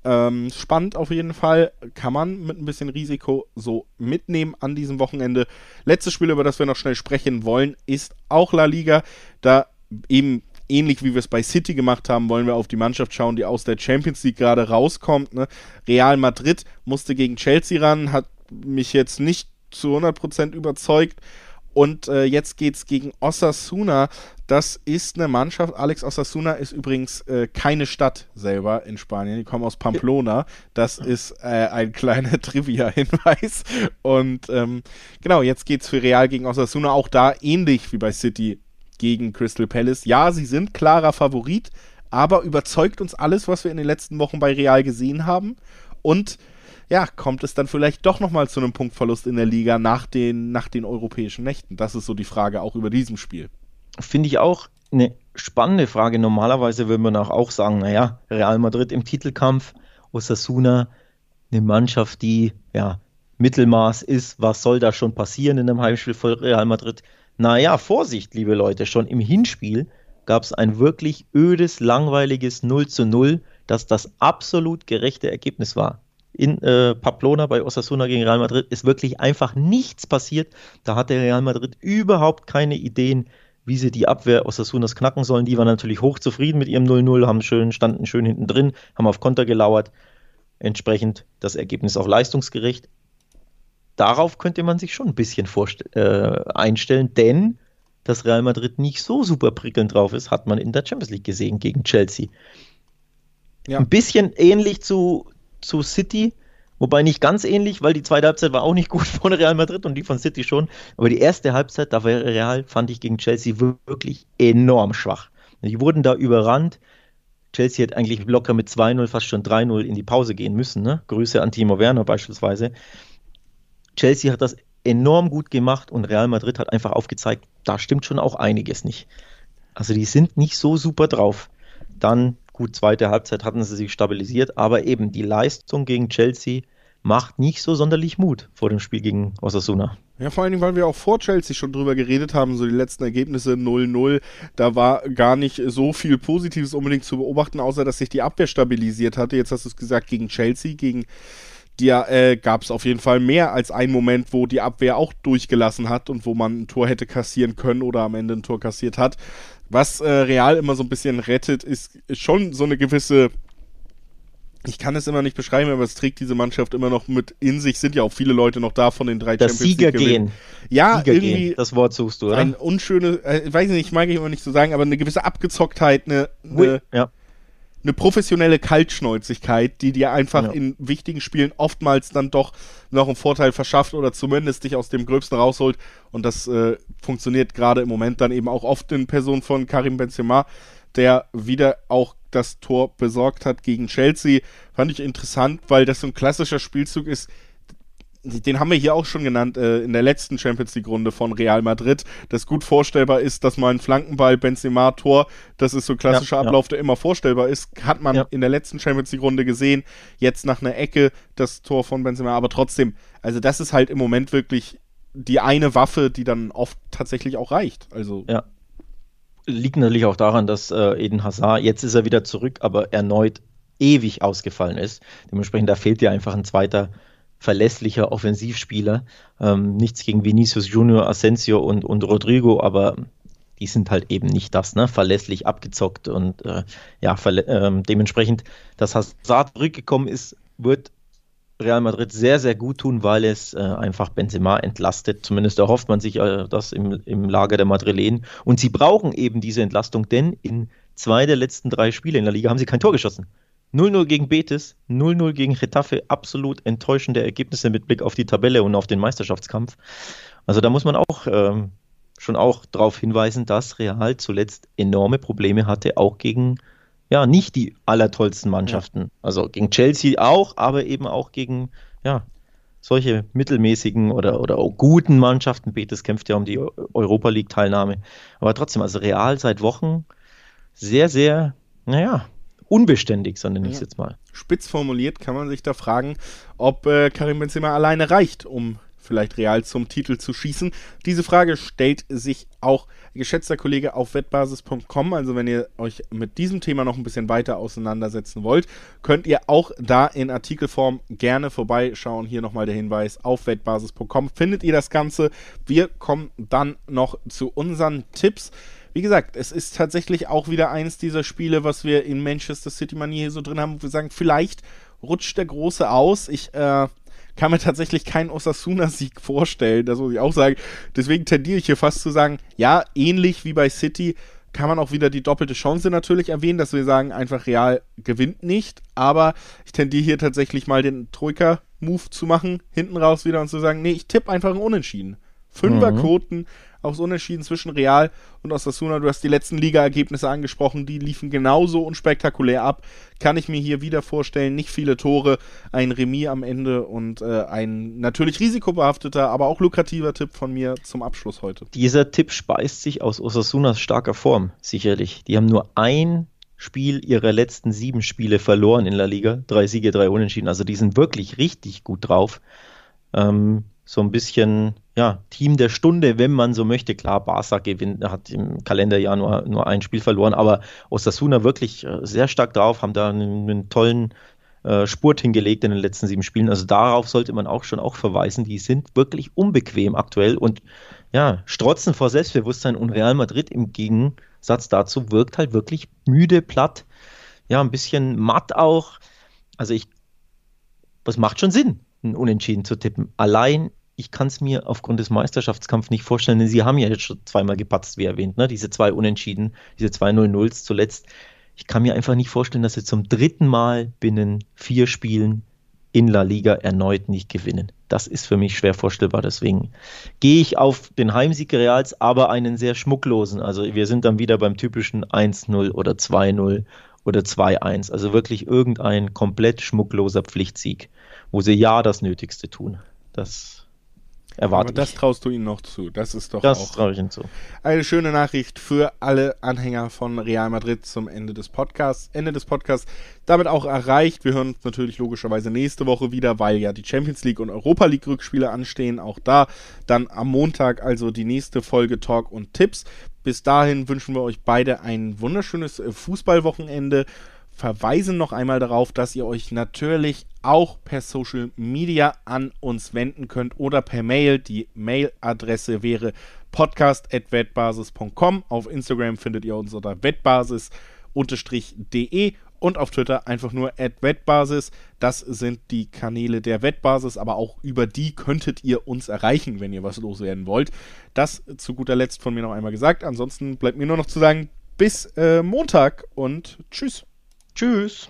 Ähm, spannend auf jeden Fall. Kann man mit ein bisschen Risiko so mitnehmen an diesem Wochenende. Letztes Spiel, über das wir noch schnell sprechen wollen, ist auch La Liga. Da eben ähnlich wie wir es bei City gemacht haben, wollen wir auf die Mannschaft schauen, die aus der Champions League gerade rauskommt. Ne? Real Madrid musste gegen Chelsea ran, hat mich jetzt nicht zu 100% überzeugt. Und äh, jetzt es gegen Osasuna. Das ist eine Mannschaft. Alex Osasuna ist übrigens äh, keine Stadt selber in Spanien. Die kommen aus Pamplona. Das ist äh, ein kleiner [laughs] Trivia-Hinweis. Und ähm, genau, jetzt geht es für Real gegen Osasuna. Auch da ähnlich wie bei City gegen Crystal Palace. Ja, sie sind klarer Favorit, aber überzeugt uns alles, was wir in den letzten Wochen bei Real gesehen haben. Und ja, kommt es dann vielleicht doch nochmal zu einem Punktverlust in der Liga nach den, nach den europäischen Nächten? Das ist so die Frage auch über diesem Spiel. Finde ich auch eine spannende Frage. Normalerweise würde man auch sagen, naja, Real Madrid im Titelkampf, Osasuna, eine Mannschaft, die ja Mittelmaß ist. Was soll da schon passieren in einem Heimspiel von Real Madrid? Naja, Vorsicht, liebe Leute, schon im Hinspiel gab es ein wirklich ödes, langweiliges 0 zu 0, das das absolut gerechte Ergebnis war. In äh, Pamplona bei Osasuna gegen Real Madrid ist wirklich einfach nichts passiert. Da hatte Real Madrid überhaupt keine Ideen, wie sie die Abwehr Osasunas knacken sollen. Die waren natürlich hochzufrieden mit ihrem 0-0, haben schön, standen schön hinten drin, haben auf Konter gelauert. Entsprechend das Ergebnis auch leistungsgerecht. Darauf könnte man sich schon ein bisschen äh, einstellen, denn dass Real Madrid nicht so super prickelnd drauf ist, hat man in der Champions League gesehen gegen Chelsea. Ja. Ein bisschen ähnlich zu, zu City, wobei nicht ganz ähnlich, weil die zweite Halbzeit war auch nicht gut [laughs] von Real Madrid und die von City schon. Aber die erste Halbzeit, da war Real, fand ich gegen Chelsea wirklich enorm schwach. Die wurden da überrannt. Chelsea hätte eigentlich locker mit 2-0, fast schon 3-0 in die Pause gehen müssen. Ne? Grüße an Timo Werner beispielsweise. Chelsea hat das enorm gut gemacht und Real Madrid hat einfach aufgezeigt, da stimmt schon auch einiges nicht. Also die sind nicht so super drauf. Dann, gut, zweite Halbzeit hatten sie sich stabilisiert, aber eben die Leistung gegen Chelsea macht nicht so sonderlich Mut vor dem Spiel gegen Osasuna. Ja, vor allen Dingen, weil wir auch vor Chelsea schon drüber geredet haben, so die letzten Ergebnisse 0-0, da war gar nicht so viel Positives unbedingt zu beobachten, außer dass sich die Abwehr stabilisiert hatte. Jetzt hast du es gesagt, gegen Chelsea, gegen ja, äh, gab es auf jeden Fall mehr als einen Moment, wo die Abwehr auch durchgelassen hat und wo man ein Tor hätte kassieren können oder am Ende ein Tor kassiert hat. Was äh, Real immer so ein bisschen rettet, ist, schon so eine gewisse ich kann es immer nicht beschreiben, aber es trägt diese Mannschaft immer noch mit in sich. Sind ja auch viele Leute noch da von den drei das Champions Sieger. Gehen. Ja, Sieger irgendwie. Gehen. Das Wort suchst du, oder? Ein unschöne, äh, weiß ich nicht, mag ich immer nicht so sagen, aber eine gewisse Abgezocktheit, eine, eine ja eine professionelle Kaltschnäuzigkeit, die dir einfach ja. in wichtigen Spielen oftmals dann doch noch einen Vorteil verschafft oder zumindest dich aus dem Gröbsten rausholt. Und das äh, funktioniert gerade im Moment dann eben auch oft in Person von Karim Benzema, der wieder auch das Tor besorgt hat gegen Chelsea. Fand ich interessant, weil das so ein klassischer Spielzug ist, den haben wir hier auch schon genannt äh, in der letzten Champions League Runde von Real Madrid, dass gut vorstellbar ist, dass mal ein Flankenball Benzema Tor, das ist so ein klassischer ja, Ablauf, ja. der immer vorstellbar ist, hat man ja. in der letzten Champions League Runde gesehen, jetzt nach einer Ecke das Tor von Benzema, aber trotzdem, also das ist halt im Moment wirklich die eine Waffe, die dann oft tatsächlich auch reicht. Also ja. Liegt natürlich auch daran, dass äh, Eden Hazard, jetzt ist er wieder zurück, aber erneut ewig ausgefallen ist. Dementsprechend, da fehlt ja einfach ein zweiter verlässlicher Offensivspieler. Ähm, nichts gegen Vinicius Junior, Asensio und, und Rodrigo, aber die sind halt eben nicht das, ne? Verlässlich abgezockt und äh, ja, äh, dementsprechend, dass Hazard zurückgekommen ist, wird Real Madrid sehr, sehr gut tun, weil es äh, einfach Benzema entlastet. Zumindest erhofft man sich äh, das im, im Lager der Madrilen. Und sie brauchen eben diese Entlastung, denn in zwei der letzten drei Spiele in der Liga haben sie kein Tor geschossen. 0-0 gegen Betis, 0-0 gegen Getafe, absolut enttäuschende Ergebnisse mit Blick auf die Tabelle und auf den Meisterschaftskampf. Also da muss man auch ähm, schon auch darauf hinweisen, dass Real zuletzt enorme Probleme hatte, auch gegen ja nicht die allertollsten Mannschaften. Ja. Also gegen Chelsea auch, aber eben auch gegen ja solche mittelmäßigen oder, oder auch guten Mannschaften. Betis kämpft ja um die Europa League Teilnahme. Aber trotzdem, also Real seit Wochen sehr, sehr, naja, unbeständig, sondern ich ja. jetzt mal. Spitz formuliert kann man sich da fragen, ob äh, Karim Benzema alleine reicht, um vielleicht Real zum Titel zu schießen. Diese Frage stellt sich auch geschätzter Kollege auf wettbasis.com. Also wenn ihr euch mit diesem Thema noch ein bisschen weiter auseinandersetzen wollt, könnt ihr auch da in Artikelform gerne vorbeischauen. Hier nochmal der Hinweis auf wettbasis.com findet ihr das Ganze. Wir kommen dann noch zu unseren Tipps wie gesagt, es ist tatsächlich auch wieder eins dieser Spiele, was wir in Manchester City Manier hier so drin haben, wo wir sagen, vielleicht rutscht der Große aus. Ich äh, kann mir tatsächlich keinen Osasuna-Sieg vorstellen, das muss ich auch sagen. Deswegen tendiere ich hier fast zu sagen, ja, ähnlich wie bei City kann man auch wieder die doppelte Chance natürlich erwähnen, dass wir sagen, einfach Real gewinnt nicht. Aber ich tendiere hier tatsächlich mal den Troika-Move zu machen, hinten raus wieder und zu sagen, nee, ich tippe einfach ein Unentschieden. Fünferquoten, mhm aufs Unentschieden zwischen Real und Osasuna. Du hast die letzten Liga-Ergebnisse angesprochen, die liefen genauso unspektakulär ab. Kann ich mir hier wieder vorstellen, nicht viele Tore, ein Remis am Ende und äh, ein natürlich risikobehafteter, aber auch lukrativer Tipp von mir zum Abschluss heute. Dieser Tipp speist sich aus Osasunas starker Form, sicherlich. Die haben nur ein Spiel ihrer letzten sieben Spiele verloren in der Liga. Drei Siege, drei Unentschieden. Also die sind wirklich richtig gut drauf. Ähm, so ein bisschen ja, Team der Stunde, wenn man so möchte. Klar, Barca gewinnt, hat im Kalenderjahr nur, nur ein Spiel verloren, aber Osasuna wirklich äh, sehr stark drauf, haben da einen, einen tollen äh, Spurt hingelegt in den letzten sieben Spielen. Also darauf sollte man auch schon auch verweisen. Die sind wirklich unbequem aktuell und ja, strotzen vor Selbstbewusstsein und Real Madrid im Gegensatz dazu wirkt halt wirklich müde, platt, ja, ein bisschen matt auch. Also ich, was macht schon Sinn, ein Unentschieden zu tippen. Allein ich kann es mir aufgrund des Meisterschaftskampfs nicht vorstellen, denn sie haben ja jetzt schon zweimal gepatzt, wie erwähnt, ne? diese zwei Unentschieden, diese zwei 0-0s zuletzt. Ich kann mir einfach nicht vorstellen, dass sie zum dritten Mal binnen vier Spielen in La Liga erneut nicht gewinnen. Das ist für mich schwer vorstellbar. Deswegen gehe ich auf den Heimsieg Reals, aber einen sehr schmucklosen. Also wir sind dann wieder beim typischen 1-0 oder 2-0 oder 2-1. Also wirklich irgendein komplett schmuckloser Pflichtsieg, wo sie ja das Nötigste tun. Das Erwarte Aber das traust du ihnen noch zu. Das ist doch das auch traue ich ihnen zu. eine schöne Nachricht für alle Anhänger von Real Madrid zum Ende des Podcasts. Ende des Podcasts damit auch erreicht. Wir hören uns natürlich logischerweise nächste Woche wieder, weil ja die Champions League und Europa League Rückspiele anstehen. Auch da dann am Montag also die nächste Folge Talk und Tipps. Bis dahin wünschen wir euch beide ein wunderschönes äh, Fußballwochenende verweisen noch einmal darauf, dass ihr euch natürlich auch per Social Media an uns wenden könnt oder per Mail. Die Mailadresse wäre podcast.wettbasis.com. Auf Instagram findet ihr uns unter wettbasis-de und auf Twitter einfach nur wettbasis. Das sind die Kanäle der Wettbasis, aber auch über die könntet ihr uns erreichen, wenn ihr was loswerden wollt. Das zu guter Letzt von mir noch einmal gesagt. Ansonsten bleibt mir nur noch zu sagen, bis äh, Montag und tschüss. Tschüss.